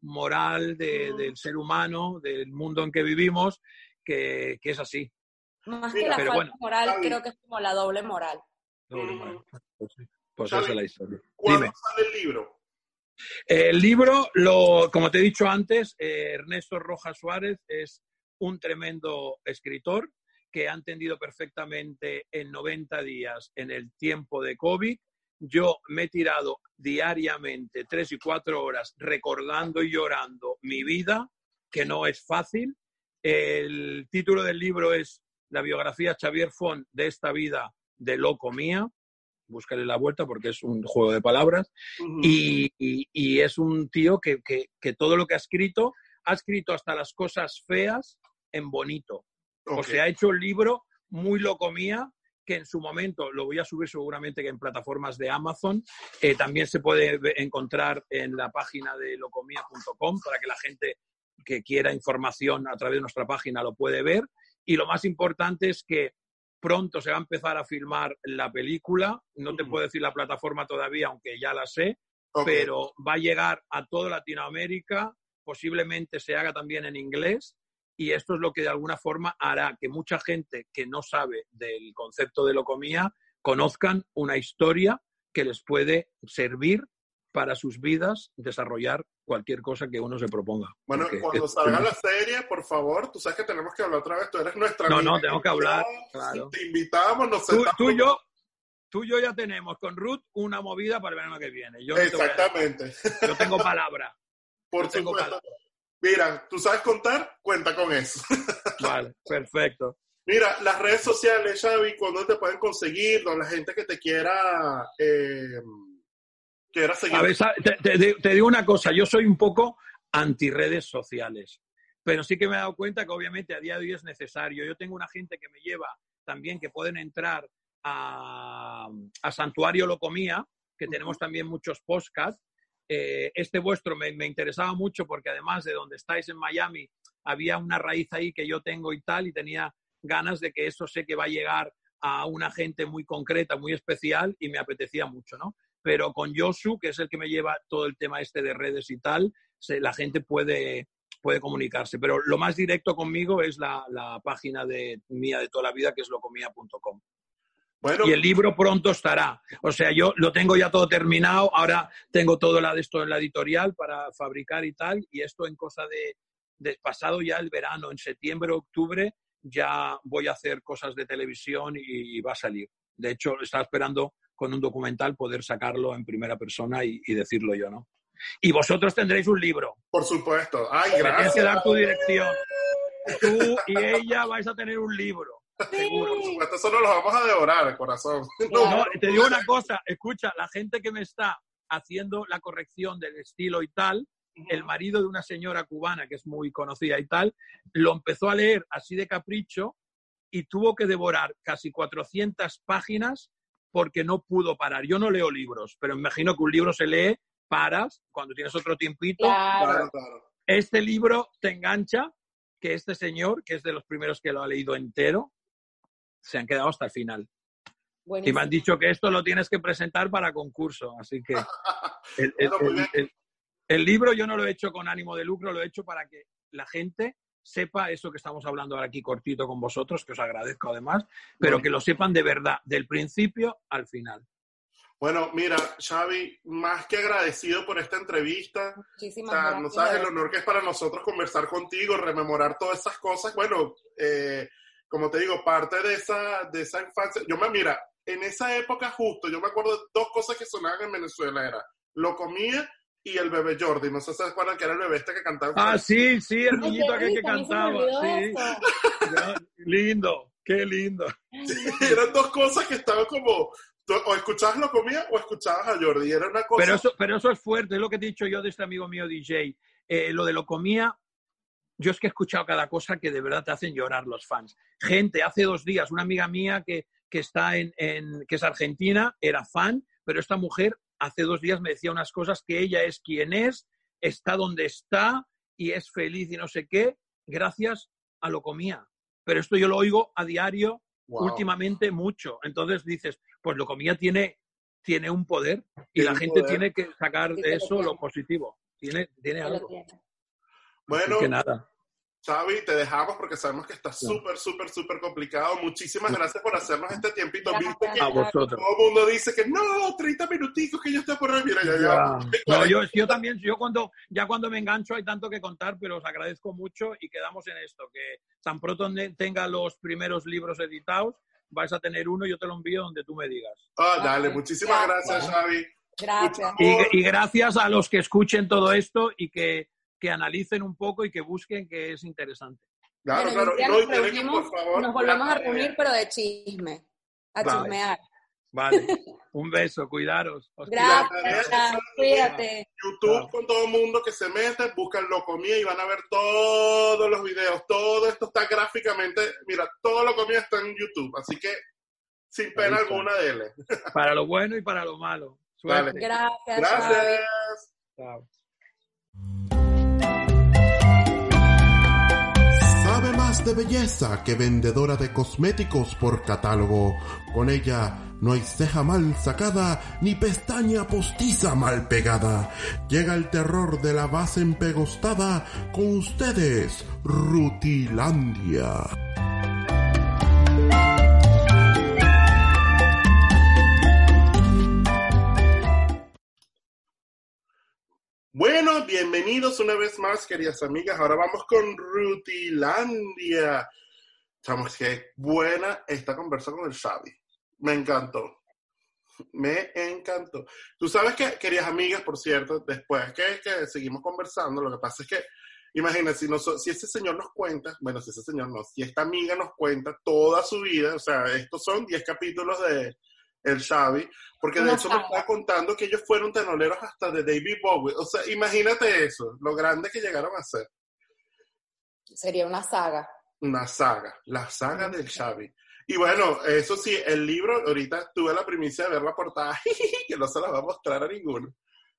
moral de- Mm. del ser humano, del mundo en que vivimos, que, que es así. Más Mira, que la pero falta bueno, moral, Javi. creo que es como la doble moral. Mm. Pues, sí, pues Javi, esa es la historia. ¿Cuándo Dime. sale el libro? El libro, lo, como te he dicho antes, eh, Ernesto Rojas Suárez es un tremendo escritor que ha entendido perfectamente en 90 días en el tiempo de COVID. Yo me he tirado diariamente tres y cuatro horas recordando y llorando mi vida, que no es fácil. El título del libro es La biografía Xavier Font de esta vida de loco mía. Búscale la vuelta porque es un juego de palabras. Y, y- y es un tío que, que- que todo lo que ha escrito, ha escrito hasta las cosas feas en bonito. O sea, ha hecho un libro muy loco mía, que en su momento lo voy a subir seguramente que en plataformas de Amazon. Eh, también se puede encontrar en la página de locomía.com para que la gente que quiera información a través de nuestra página lo puede ver. Y lo más importante es que pronto se va a empezar a filmar la película. No te puedo decir la plataforma todavía, aunque ya la sé, pero va a llegar a toda Latinoamérica, posiblemente se haga también en inglés, y esto es lo que de alguna forma hará que mucha gente que no sabe del concepto de locomía conozcan una historia que les puede servir para sus vidas desarrollar cualquier cosa que uno se proponga. Bueno, Porque cuando es- salga la serie, por favor, tú sabes que tenemos que hablar otra vez. Tú eres nuestra No, amiga no, tenemos que hablar, claro. Te invitamos, nos Tú, tú y yo, tú y yo ya tenemos con Ruth una movida para el verano que viene. Yo, no Exactamente. yo tengo palabra. Por Yo tengo supuesto. Mira, tú sabes contar, cuenta con eso. Vale, perfecto. Mira, las redes sociales, Xavi, ¿cuándo te pueden conseguir? Donde la gente que te quiera, eh, A ver, te digo una cosa, yo soy un poco anti redes sociales, pero sí que me he dado cuenta que obviamente a día de hoy es necesario. Yo tengo una gente que me lleva también que pueden entrar a, a Santuario Locomía, que tenemos también muchos podcasts. Eh, este vuestro me, me interesaba mucho porque además de donde estáis en Miami, había una raíz ahí que yo tengo y tal, y tenía ganas de que eso sé que va a llegar a una gente muy concreta, muy especial, y me apetecía mucho, ¿no? Pero con Josu, que es el que me lleva todo el tema este de redes y tal, se- la gente puede, puede comunicarse. Pero lo más directo conmigo es la, la página de mía de toda la vida, que es locomía.com. bueno, Y el libro pronto estará. O sea, yo lo tengo ya todo terminado, ahora tengo todo la esto en la editorial para fabricar y tal, y esto en cosa de, de pasado ya el verano, en septiembre, octubre, ya voy a hacer cosas de televisión y, va a salir. De hecho, estaba esperando con un documental poder sacarlo en primera persona y, y decirlo yo, ¿no? Y vosotros tendréis un libro. por supuesto. Ay, Me tienes gracias. que dar tu dirección. Tú y ella vais a tener un libro. Seguro. Por supuesto, eso no los vamos a devorar, corazón. No, No, te digo una cosa, escucha, la gente que me está haciendo la corrección del estilo y tal, el marido de una señora cubana que es muy conocida y tal, lo empezó a leer así de capricho y tuvo que devorar casi 400 páginas porque no pudo parar. Yo no leo libros, pero imagino que un libro se lee, paras, cuando tienes otro tiempito. Claro. Claro, claro. Este libro te engancha, que este señor, que es de los primeros que lo ha leído entero, se han quedado hasta el final. Y Buenísimo. me han dicho que esto lo tienes que presentar para concurso, así que el, el- el- el libro yo no lo he hecho con ánimo de lucro, lo he hecho para que la gente sepa eso que estamos hablando ahora aquí cortito con vosotros, que os agradezco además, pero que lo sepan de verdad, del principio al final. Bueno, mira, Xavi, más que agradecido por esta entrevista. O Muchísimas sea, gracias. no sabes el honor que es para nosotros conversar contigo, rememorar todas esas cosas. Bueno, eh, como te digo, parte de esa, de esa infancia. Yo me, mira, en esa época justo, yo me acuerdo de dos cosas que sonaban en Venezuela. Era Lo Comía y el bebé Jordi. No sé si se acuerdan que era el bebé este que cantaba. Ah, sí, sí, el niñito aquel que cantaba. Sí. Ya, lindo, qué lindo. Eran dos cosas que estaban como... O escuchabas Lo Comía o escuchabas a Jordi. Era una cosa... Pero eso, pero eso es fuerte, es lo que he dicho yo de este amigo mío DJ. Eh, lo de lo comía, yo es que he escuchado cada cosa que de verdad te hacen llorar los fans. Gente, hace dos días, una amiga mía que, que está en, en- que es argentina, era fan, pero esta mujer hace dos días me decía unas cosas que ella es quien es, está donde está y es feliz y no sé qué, gracias a lo comía. Pero esto yo lo oigo a diario Wow. últimamente mucho. Entonces dices, pues lo comía tiene, tiene un poder y la gente poder. tiene que sacar de eso lo positivo. Tiene, tiene algo. tiene. Bueno, Así que nada. Xavi, te dejamos porque sabemos que está súper, súper, súper complicado. Muchísimas gracias por hacernos este tiempito. Viste que A vosotros. todo el mundo dice que no, 30 minuticos que yo estoy por ahí. Mira, ya, ya. No, yo, yo también, yo cuando, ya cuando me engancho hay tanto que contar, pero os agradezco mucho y quedamos en esto, que tan pronto tenga los primeros libros editados, vais a tener uno y yo te lo envío donde tú me digas. Ah, dale, Ok. muchísimas Gracias. gracias, Xavi. Gracias. Y, y gracias a los que escuchen todo esto y que, que analicen un poco y que busquen que es interesante. Claro, Bueno, claro. No, nos, tienen que, reunimos, por favor, nos volvemos a reunir, pero de chisme. A Vale. chismear. Vale, un beso, cuidaros. Os. Gracias. Cuídate. YouTube Claro. con todo el mundo que se mete, buscan lo comía y van a ver todos los videos. Todo esto está gráficamente, mira, todo lo comía está en YouTube, así que sin pena alguna de él. Para lo bueno y para lo malo. Suerte. Vale. Gracias. Gracias. Chao. De belleza que vendedora de cosméticos por catálogo. Con ella no hay ceja mal sacada ni pestaña postiza mal pegada. Llega el terror de la base empegostada con ustedes, Rutilandia. Bueno, bienvenidos una vez más, queridas amigas. Ahora vamos con Rutilandia. Chamos, qué buena esta conversa con el Xavi. Me encantó. Me encantó. Tú sabes que, queridas amigas, por cierto, después que, que seguimos conversando, lo que pasa es que, imagínate, si, nos- si ese señor nos cuenta, bueno, si ese señor no, si esta amiga nos cuenta toda su vida, o sea, estos son 10 capítulos de El Xavi, porque de Una hecho me estaba contando que ellos fueron tenoleros hasta de David Bowie. O sea, imagínate eso, lo grande que llegaron a ser. Sería una saga. Una saga, la saga del Xavi. Y bueno, eso sí, el libro, ahorita tuve la primicia de ver la portada, que no se la va a mostrar a ninguno.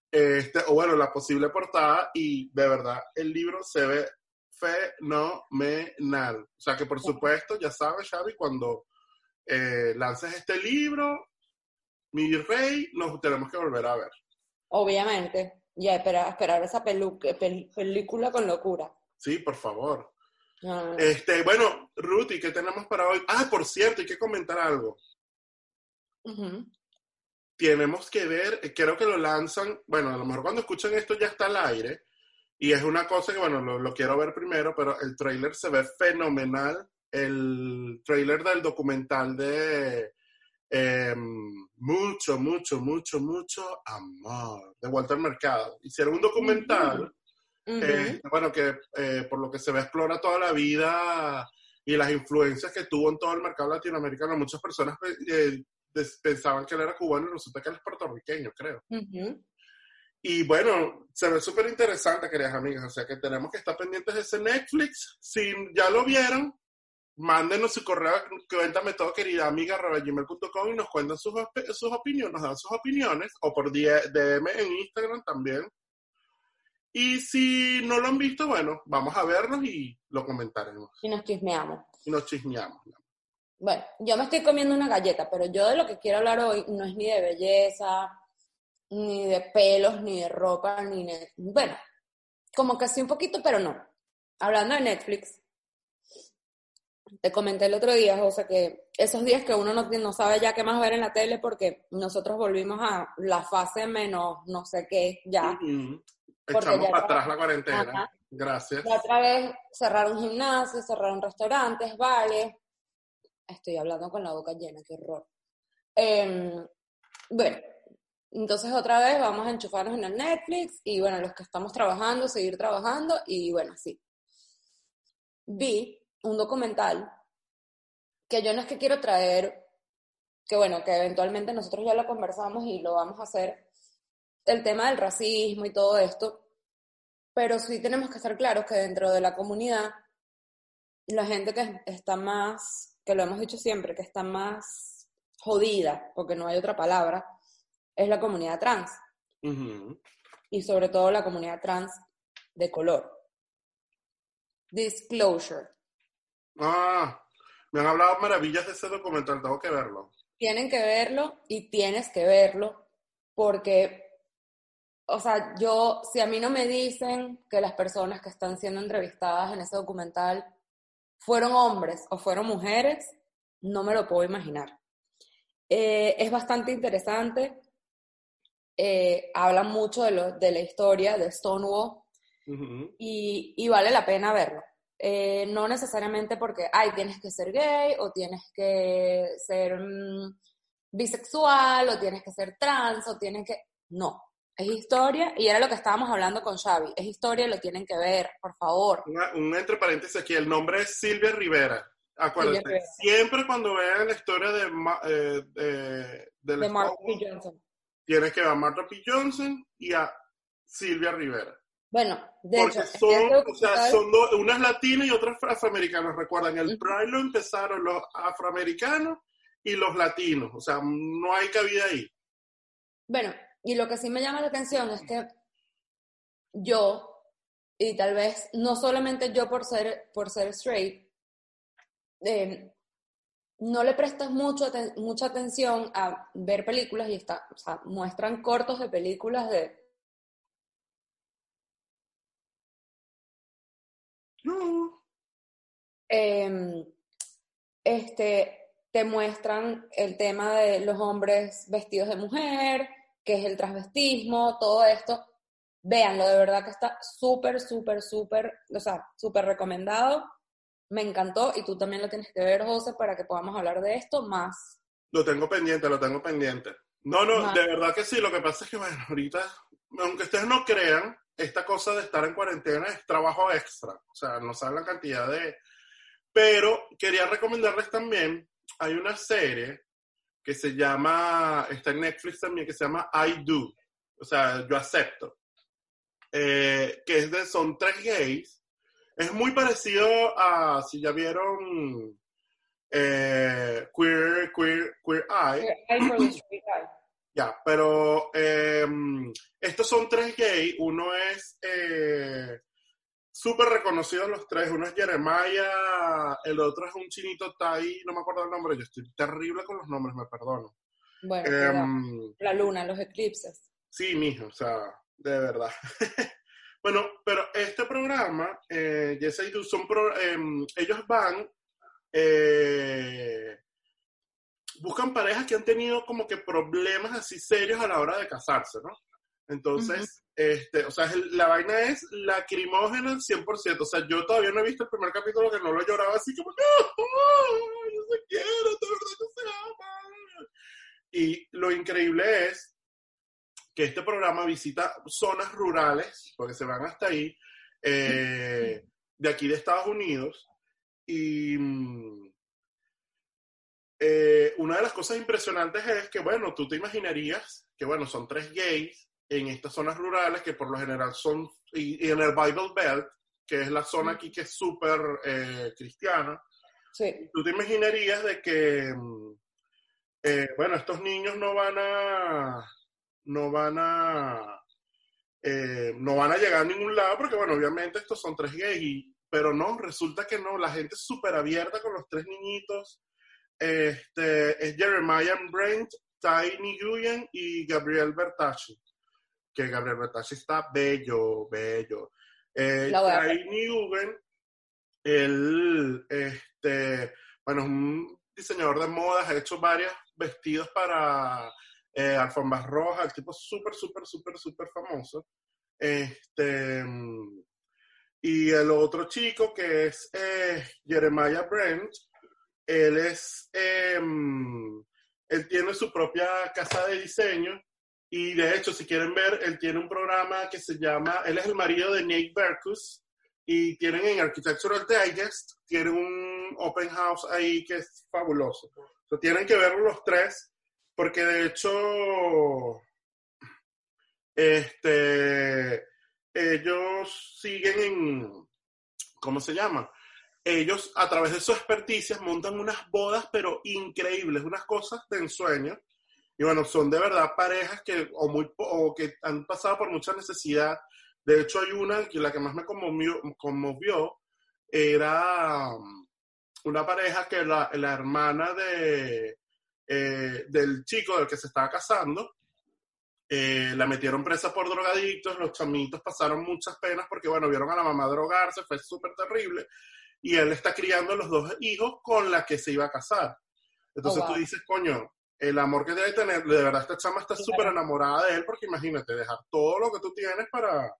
Este, o bueno, la posible portada, y de verdad, el libro se ve fenomenal. O sea que por supuesto, ya sabes, Xavi, cuando eh, lances este libro, mi rey, nos tenemos que volver a ver. Obviamente. Ya, espera, esperar esa pelu- pel- película con locura. Sí, por favor. No. Este, bueno, Ruti, ¿qué tenemos para hoy? Ah, por cierto, hay que comentar algo. Tenemos que ver, creo que lo lanzan, bueno, a lo mejor cuando escuchen esto ya está al aire, y es una cosa que, bueno, lo, lo quiero ver primero, pero el trailer se ve fenomenal, el trailer del documental de em, mucho, mucho, mucho, mucho amor, de Walter Mercado. Hicieron un documental, Ujú. eh, bueno, que eh, por lo que se ve explora toda la vida y las influencias que tuvo en todo el mercado latinoamericano. Muchas personas eh, des- pensaban que él era cubano y resulta que él es puertorriqueño, creo. Y bueno, se ve súper interesante, queridas amigas. O sea que tenemos que estar pendientes de ese Netflix. Si ya lo vieron, mándenos su correo, cuéntame todo, querida amiga, gmail.com y nos cuentan sus, sus opiniones, nos dan sus opiniones, o por DM en Instagram también. Y si no lo han visto, bueno, vamos a vernos y lo comentaremos. Y nos chismeamos. Y nos chismeamos. Bueno, yo me estoy comiendo una galleta, pero yo de lo que quiero hablar hoy no es ni de belleza, ni de pelos, ni de ropa, ni de... Bueno, como que sí un poquito, pero no. Hablando de Netflix, te comenté el otro día, José, que esos días que uno no, no sabe ya qué más ver en la tele porque nosotros volvimos a la fase menos no sé qué ya. Porque Echamos ya para atrás la cuarentena. Ajá. Gracias. La otra vez cerraron gimnasios, cerraron restaurantes, bares. Estoy hablando con la boca llena, qué horror. Em, bueno, entonces otra vez vamos a enchufarnos en el Netflix y bueno, los que estamos trabajando, seguir trabajando y bueno, sí. Vi un documental que yo no es que quiero traer, que bueno, que eventualmente nosotros ya lo conversamos y lo vamos a hacer, el tema del racismo y todo esto, pero sí tenemos que estar claros que dentro de la comunidad, la gente que está más, que lo hemos dicho siempre, que está más jodida, porque no hay otra palabra, es la comunidad trans, Ujú. y sobre todo la comunidad trans de color. Disclosure. Ah, me han hablado maravillas de ese documental, tengo que verlo. Tienen que verlo y tienes que verlo porque, o sea, yo, si a mí no me dicen que las personas que están siendo entrevistadas en ese documental fueron hombres o fueron mujeres, no me lo puedo imaginar. Eh, es bastante interesante, eh, habla mucho de, lo- de la historia de Stonewall y, y vale la pena verlo. Eh, no necesariamente porque, ay, tienes que ser gay o tienes que ser mm, bisexual o tienes que ser trans o tienes que... No, es historia y era lo que estábamos hablando con Xavi. Es historia, lo tienen que ver, por favor. Una- un entre paréntesis aquí, el nombre es Silvia Rivera. Acuérdate, Silvia Rivera. siempre cuando vean la historia de, eh, de, De Stonewall, P. Johnson. tienes que ver a Martha P. Johnson y a Silvia Rivera. Bueno, de Porque hecho, son, este o sea, son dos, unas latinas y otras afroamericanas. Recuerdan, el. Pride lo empezaron los afroamericanos y los latinos. O sea, no hay cabida ahí. Bueno, y lo que sí me llama la atención es que yo, y tal vez no solamente yo por ser, por ser straight, eh, no le prestas mucho, aten- mucha atención a ver películas y está, o sea, muestran cortos de películas de... No. em, este, te muestran el tema de los hombres vestidos de mujer, que es el transvestismo, todo esto. Véanlo, de verdad que está súper, súper, súper, o sea, súper recomendado. Me encantó y tú también lo tienes que ver, José, para que podamos hablar de esto más. Lo tengo pendiente, lo tengo pendiente. No, no, Ajá. de verdad que sí. Lo que pasa es que, bueno, ahorita, aunque ustedes no crean, esta cosa de estar en cuarentena es trabajo extra. O sea, no saben la cantidad de... Pero quería recomendarles también, hay una serie que se llama, está en Netflix también, que se llama I Do. O sea, yo acepto. Eh, que es de, son tres gays. Es muy parecido a, si ya vieron eh, Queer, Queer, Queer Eye. Ya, pero eh, estos son tres gays. Uno es eh, súper reconocido los tres. Uno es Jeremiah, el otro es un chinito Tai, no me acuerdo el nombre. Yo estoy terrible con los nombres, me perdono. Bueno. Em, la luna, los eclipses. sí, mijo, o sea, de verdad. bueno, pero este programa, eh, Yes I Do, son pro- em, ellos van, eh, buscan parejas que han tenido como que problemas así serios a la hora de casarse, ¿no? Entonces, este, o sea, la vaina es lacrimógena al 100%. O sea, yo todavía no he visto el primer capítulo que no lo lloraba así como, no, yo se quiero, de verdad que se aman. Y lo increíble es que este programa visita zonas rurales, porque se van hasta ahí, eh, de aquí de Estados Unidos. Y mm, eh, una de las cosas impresionantes es que, bueno, tú te imaginarías que, bueno, son tres gays en estas zonas rurales que por lo general son, y, y en el Bible Belt, que es la zona aquí que es súper eh, cristiana, Sí. tú te imaginarías de que, mm, eh, bueno, estos niños no van a, no van a, eh, no van a llegar a ningún lado porque, bueno, obviamente estos son tres gays, y- pero no, resulta que no, la gente es súper abierta con los tres niñitos, este, es Jeremiah Brent, Tiny Nguyen y Gabriel Bertacci. Que Gabriel Bertacci está bello, bello. Eh. Tiny Nguyen, él, este, bueno, es un diseñador de modas, ha hecho varios vestidos para eh, alfombras rojas, el tipo súper, súper, súper, súper famoso. Este, y el otro chico que es eh, Jeremiah Brent, él es, em, él tiene su propia casa de diseño y de hecho, si quieren ver, él tiene un programa que se llama, él es el marido de Nate Berkus y tienen en Architectural Digest, tienen un open house ahí que es fabuloso. So, tienen que verlo los tres porque de hecho, este, ellos siguen en, ¿cómo se llama? Ellos, a través de su experticia, montan unas bodas, pero increíbles, unas cosas de ensueño. Y bueno, son de verdad parejas que, o, muy, o que han pasado por mucha necesidad. De hecho, hay una que la que más me conmovió, conmovió era um, una pareja que la, la hermana de, eh, del chico del que se estaba casando, eh, la metieron presa por drogadictos, los chamitos pasaron muchas penas porque, bueno, vieron a la mamá drogarse, fue súper terrible, y él está criando a los dos hijos con la que se iba a casar. Entonces Oh, wow. tú dices, coño, el amor que debe tener, de verdad esta chama está súper enamorada de él, porque imagínate, dejar todo lo que tú tienes para,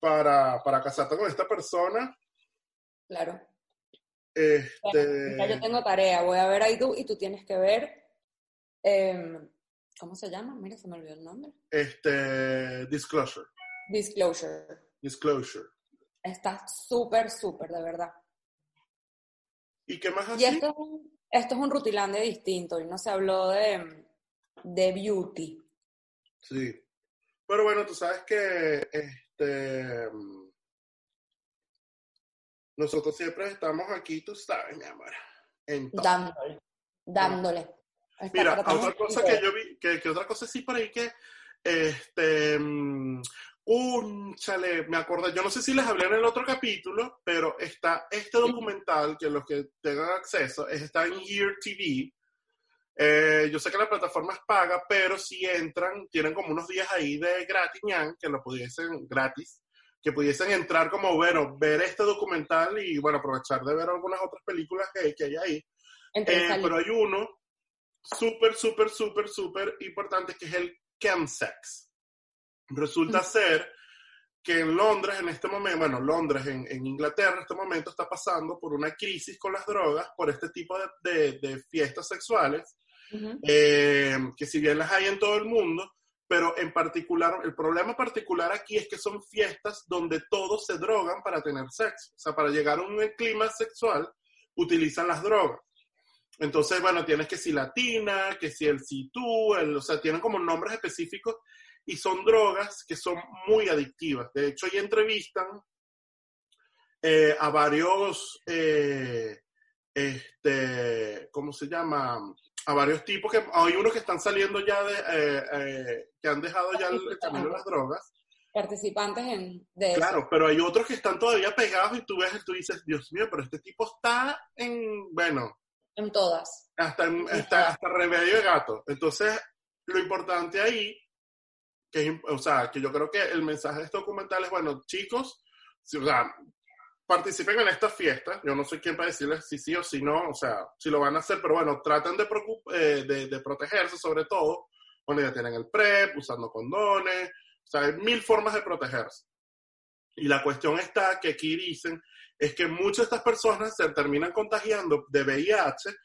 para, para casarte con esta persona. Claro. Este, Ya yo tengo tarea, voy a ver ahí tú y tú tienes que ver. em, ¿Cómo se llama? Mira, se me olvidó el nombre. este, disclosure, Disclosure. disclosure. Está súper, súper, de verdad. ¿Y qué más Y así? esto es un, esto es un rutilandia distinto y no se habló de, de beauty. Sí. Pero bueno, tú sabes que este mm, nosotros siempre estamos aquí, tú sabes, mi amor. Dándole. Dándole. Está- Mira, otra cosa que yo vi, que, que otra cosa sí por ahí que, este, mm, cónchale, me acordé, yo no sé si les hablé en el otro capítulo, pero está este documental que los que tengan acceso, es- está en Year TV. Eh, yo sé que la plataforma es paga, pero si entran, tienen como unos días ahí de gratis, que lo pudiesen, gratis, que pudiesen entrar como, bueno, ver este documental y, bueno, aprovechar de ver algunas otras películas que, que hay ahí. entre Eh, pero hay uno súper, súper, súper, súper importante que es el chemsex. Resulta ser que en Londres en este momento, bueno, Londres en, en Inglaterra en este momento está pasando por una crisis con las drogas, por este tipo de, de- de fiestas sexuales, eh, que si bien las hay en todo el mundo, pero en particular, el problema particular aquí es que son fiestas donde todos se drogan para tener sexo. O sea, para llegar a un clima sexual, utilizan las drogas. Entonces, bueno, tienes que si latina, que si el tú, el, o sea, tienen como nombres específicos y son drogas que son muy adictivas. De hecho, ahí entrevistan eh, a varios, eh, este, ¿cómo se llama? A varios tipos que hay unos que están saliendo ya de, eh, eh, que han dejado ya el, camino de las drogas. Participantes en, de eso. Claro, pero hay otros que están todavía pegados y tú ves y tú dices, Dios mío, pero este tipo está en, bueno, En todas. hasta, en- hasta, hasta remedio de gato. Entonces, lo importante ahí, que, o sea, que yo creo que el mensaje de este documental es, bueno, chicos, si, o sea, participen en estas fiestas. Yo no soy quien para decirles si sí o si no, o sea, si lo van a hacer, pero bueno, traten de, eh, de, de protegerse sobre todo. Bueno, ya tienen el PrEP, usando condones, o sea, hay mil formas de protegerse. Y la cuestión está que aquí dicen es que muchas de estas personas se terminan contagiando de VIH,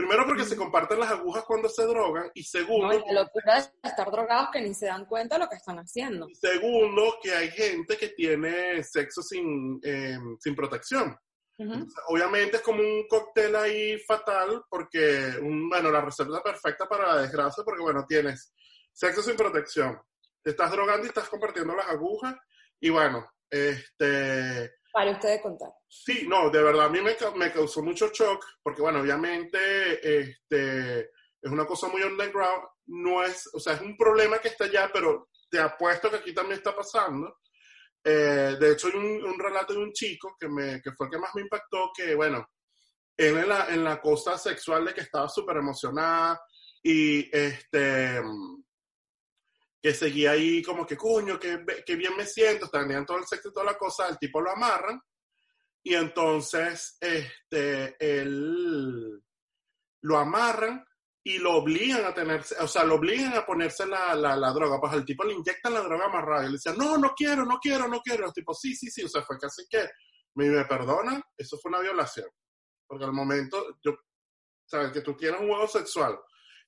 primero porque se comparten las agujas cuando se drogan, y No, segundo, y la locura de estar drogados que ni se dan cuenta de lo que están haciendo. y segundo que hay gente que tiene sexo sin, eh, sin protección. Entonces, obviamente es como un cóctel ahí fatal, porque, un, bueno, la receta perfecta para la desgracia, porque, bueno, tienes sexo sin protección, te estás drogando y estás compartiendo las agujas, y bueno, este, Para ustedes contar. Sí, no, de verdad a mí me, me causó mucho shock, porque bueno, obviamente este, es una cosa muy underground, no es, o sea, es un problema que está allá, pero te apuesto que aquí también está pasando. Eh, de hecho, hay un, un relato de un chico que, me, que fue el que más me impactó, que bueno, él en la, en la cosa sexual de que estaba súper emocionada y este que seguía ahí como que, coño, que, que bien me siento, tenían todo el sexo y toda la cosa, el tipo lo amarran. Y entonces este, él lo amarran y lo obligan a tenerse, o sea, lo obligan a ponerse la, la, la droga, pues al tipo le inyectan la droga amarrada y le decían, no, no quiero, no quiero, no quiero, el tipo, sí, sí, sí, o sea, fue casi que, me, me perdona, eso fue una violación, porque al momento, yo, sabes, que tú tienes un juego sexual,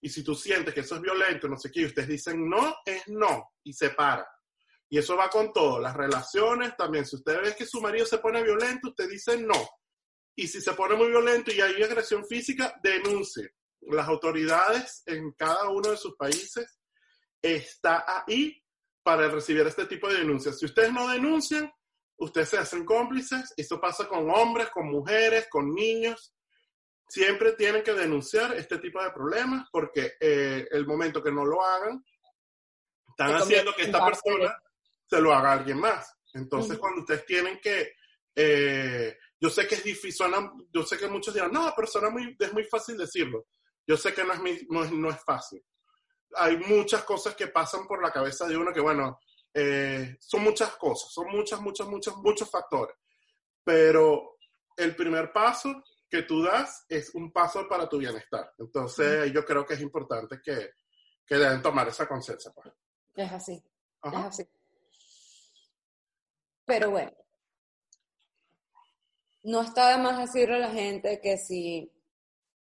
y si tú sientes que eso es violento, no sé qué, y ustedes dicen no, es no, y se para. Y eso va con todo, las relaciones también. Si usted ve que su marido se pone violento, usted dice no. Y si se pone muy violento y hay agresión física, denuncie. Las autoridades en cada uno de sus países está ahí para recibir este tipo de denuncias. Si ustedes no denuncian, ustedes se hacen cómplices. Esto pasa con hombres, con mujeres, con niños siempre tienen que denunciar este tipo de problemas porque eh, el momento que no lo hagan, están haciendo que esta persona se lo haga a alguien más. Entonces, cuando ustedes tienen que, eh, yo sé que es difícil, yo sé que muchos dirán, no, pero suena muy, es muy fácil decirlo. Yo sé que no es, no, es, no es fácil. Hay muchas cosas que pasan por la cabeza de uno que, bueno, eh, son muchas cosas, son muchas, muchas, muchas, muchos factores. Pero el primer paso que tú das es un paso para tu bienestar. Entonces, yo creo que es importante que, que deben tomar esa conciencia. Pues. Es así, es así. Pero bueno, no está de más decirle a la gente que si,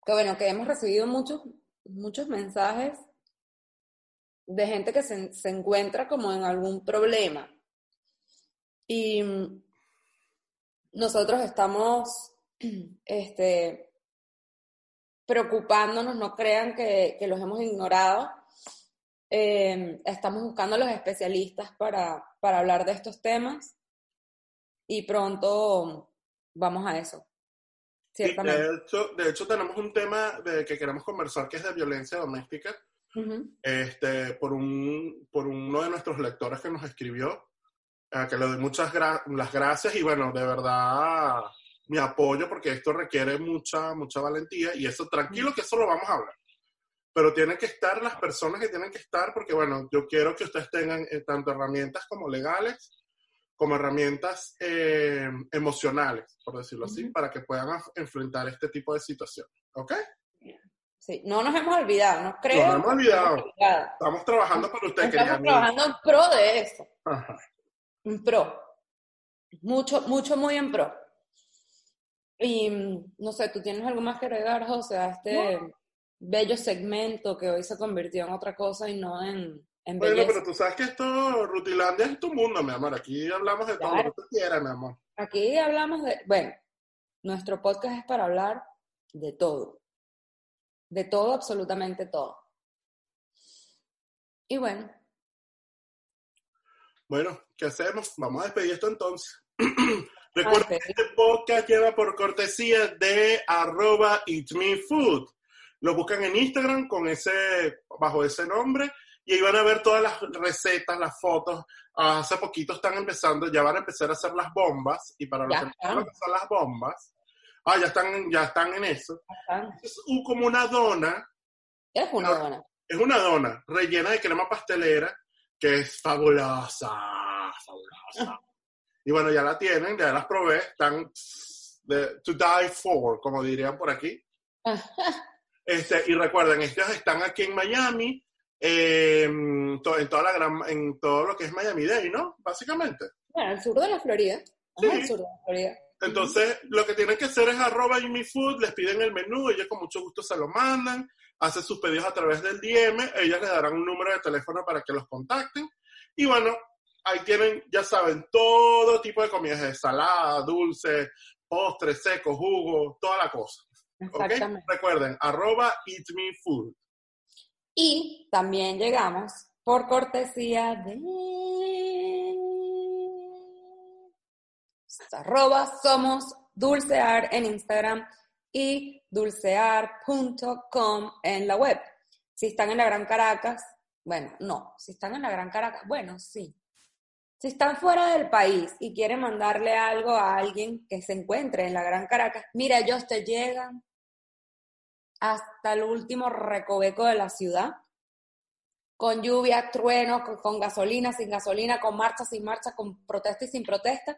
que bueno, que hemos recibido muchos, muchos mensajes de gente que se, se encuentra como en algún problema. Y nosotros estamos este, preocupándonos, no crean que, los hemos ignorado. Em, estamos buscando a los especialistas para, para hablar de estos temas y pronto vamos a eso. Ciertamente. de, hecho, de hecho, tenemos un tema de que queremos conversar que es de violencia doméstica. este, por, un, por uno de nuestros lectores que nos escribió, eh, que le doy muchas las gracias y bueno, de verdad mi apoyo porque esto requiere mucha, mucha valentía y eso, tranquilo que eso lo vamos a hablar. Pero tienen que estar las personas que tienen que estar porque, bueno, yo quiero que ustedes tengan eh, tanto herramientas como legales como herramientas eh, emocionales, por decirlo así, para que puedan enfrentar este tipo de situación. ¿Ok? Sí, no nos hemos olvidado, no creo. No nos hemos olvidado. Estamos trabajando para ustedes. Estamos trabajando en pro de eso. Ajá. En pro. Mucho, mucho, muy en pro. Y no sé, ¿tú tienes algo más que agregar, José, a este bello segmento que hoy se convirtió en otra cosa y no en, en Bueno, pero tú sabes que esto, Rutilandia es tu mundo, mi amor. Aquí hablamos de todo lo que tú quieras, mi amor. Aquí hablamos de, bueno, nuestro podcast es para hablar de todo. De todo, absolutamente todo. Y bueno. Bueno, ¿qué hacemos? Vamos a despedir esto entonces. Recuerden que este podcast lleva por cortesía de arroba eatmefood. Lo buscan en Instagram con ese, bajo ese nombre y ahí van a ver todas las recetas, las fotos. Hace poquito están empezando, ya van a empezar a hacer las bombas y para los que no hacer las bombas, ah, ya están, ya están en eso. Es como una dona. Es una dona. Es una dona rellena de crema pastelera que es fabulosa, fabulosa. Y bueno, ya la tienen, ya las probé, están de, to die for, como dirían por aquí. Este, y recuerden, estas están aquí en Miami, en, toda la gran, en todo lo que es Miami Day, ¿no? Básicamente. Bueno, al sur de la Florida. Sí. Al sur de la Florida. Entonces, lo que tienen que hacer es arroba food, les piden el menú, ellos con mucho gusto se lo mandan, hacen sus pedidos a través del DM, ellas les darán un número de teléfono para que los contacten. Y bueno, ahí tienen, ya saben, todo tipo de comidas, ensalada, dulce, postres, secos, jugo, toda la cosa. Exactamente. Recuerden, arroba eatmefood. Y también llegamos por cortesía de arroba somos dulcear en Instagram y dulcear.com en la web. Si están en la Gran Caracas, bueno, no, si están en la Gran Caracas, bueno, sí, Si están fuera del país y quieren mandarle algo a alguien que se encuentre en la Gran Caracas, mira, ellos te llegan hasta el último recoveco de la ciudad, con lluvia, trueno, con, con gasolina, sin gasolina, con marcha, sin marcha, con protesta y sin protesta.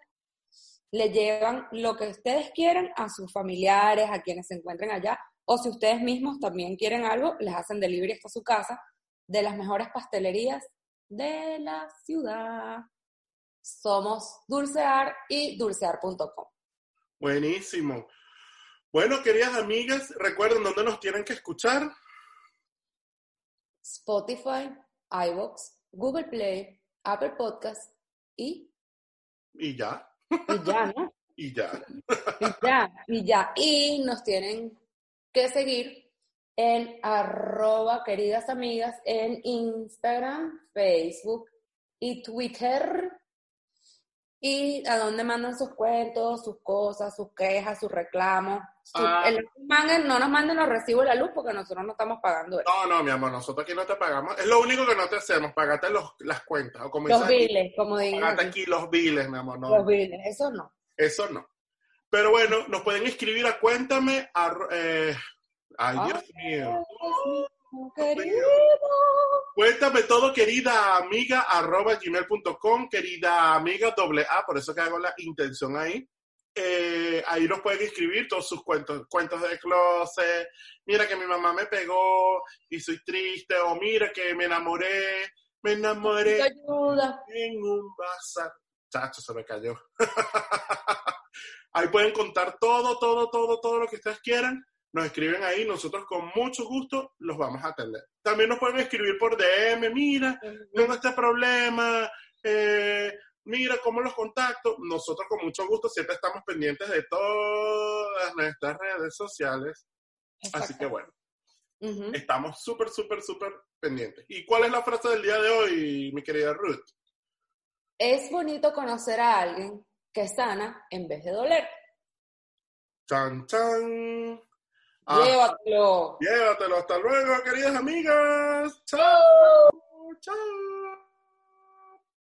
Le llevan lo que ustedes quieran a sus familiares, a quienes se encuentren allá, o si ustedes mismos también quieren algo, les hacen delivery hasta su casa de las mejores pastelerías de la ciudad. Somos Dulcear y dulcear.com. Buenísimo. Bueno, queridas amigas, recuerden dónde nos tienen que escuchar. Spotify, iVoox, Google Play, Apple Podcast y, Y ya, y ya, ¿no? y ya. Y ya, y ya. Y nos tienen que seguir en arroba queridas amigas en Instagram, Facebook y Twitter. Y a dónde mandan sus cuentos, sus cosas, sus quejas, sus reclamos. Su- Ah. el- manden- no nos manden los recibos de la luz porque nosotros no estamos pagando eso. No, no, mi amor, nosotros aquí no te pagamos. Es lo único que no te hacemos, pagate los, las cuentas. O como Los biles, como digan. Pagate aquí. los biles, mi amor. No, Los biles, eso no. eso no. Pero bueno, nos pueden escribir a cuéntame. eh, ay, Dios mío. Querido. Cuéntame todo, querida amiga, arroba gmail.com, querida amiga, doble A, por eso que hago la intención ahí. Eh, ahí nos pueden escribir todos sus cuentos, cuentos de closet, mira que mi mamá me pegó y soy triste, o mira que me enamoré, me enamoré Ayuda. en un bazar. Chacho, se me cayó. ahí pueden contar todo, todo, todo, todo lo que ustedes quieran. Nos escriben ahí, nosotros con mucho gusto los vamos a atender. También nos pueden escribir por DM, mira, tengo este problema, eh, mira cómo los contacto. Nosotros con mucho gusto siempre estamos pendientes de todas nuestras redes sociales. Así que bueno, estamos súper, súper, súper pendientes. ¿Y cuál es la frase del día de hoy, mi querida Ruth? Es bonito conocer a alguien que sana en vez de doler. Chan, chan. Ah, Llévatelo. llévatelo. Hasta luego, queridas amigas. Chao. Chao.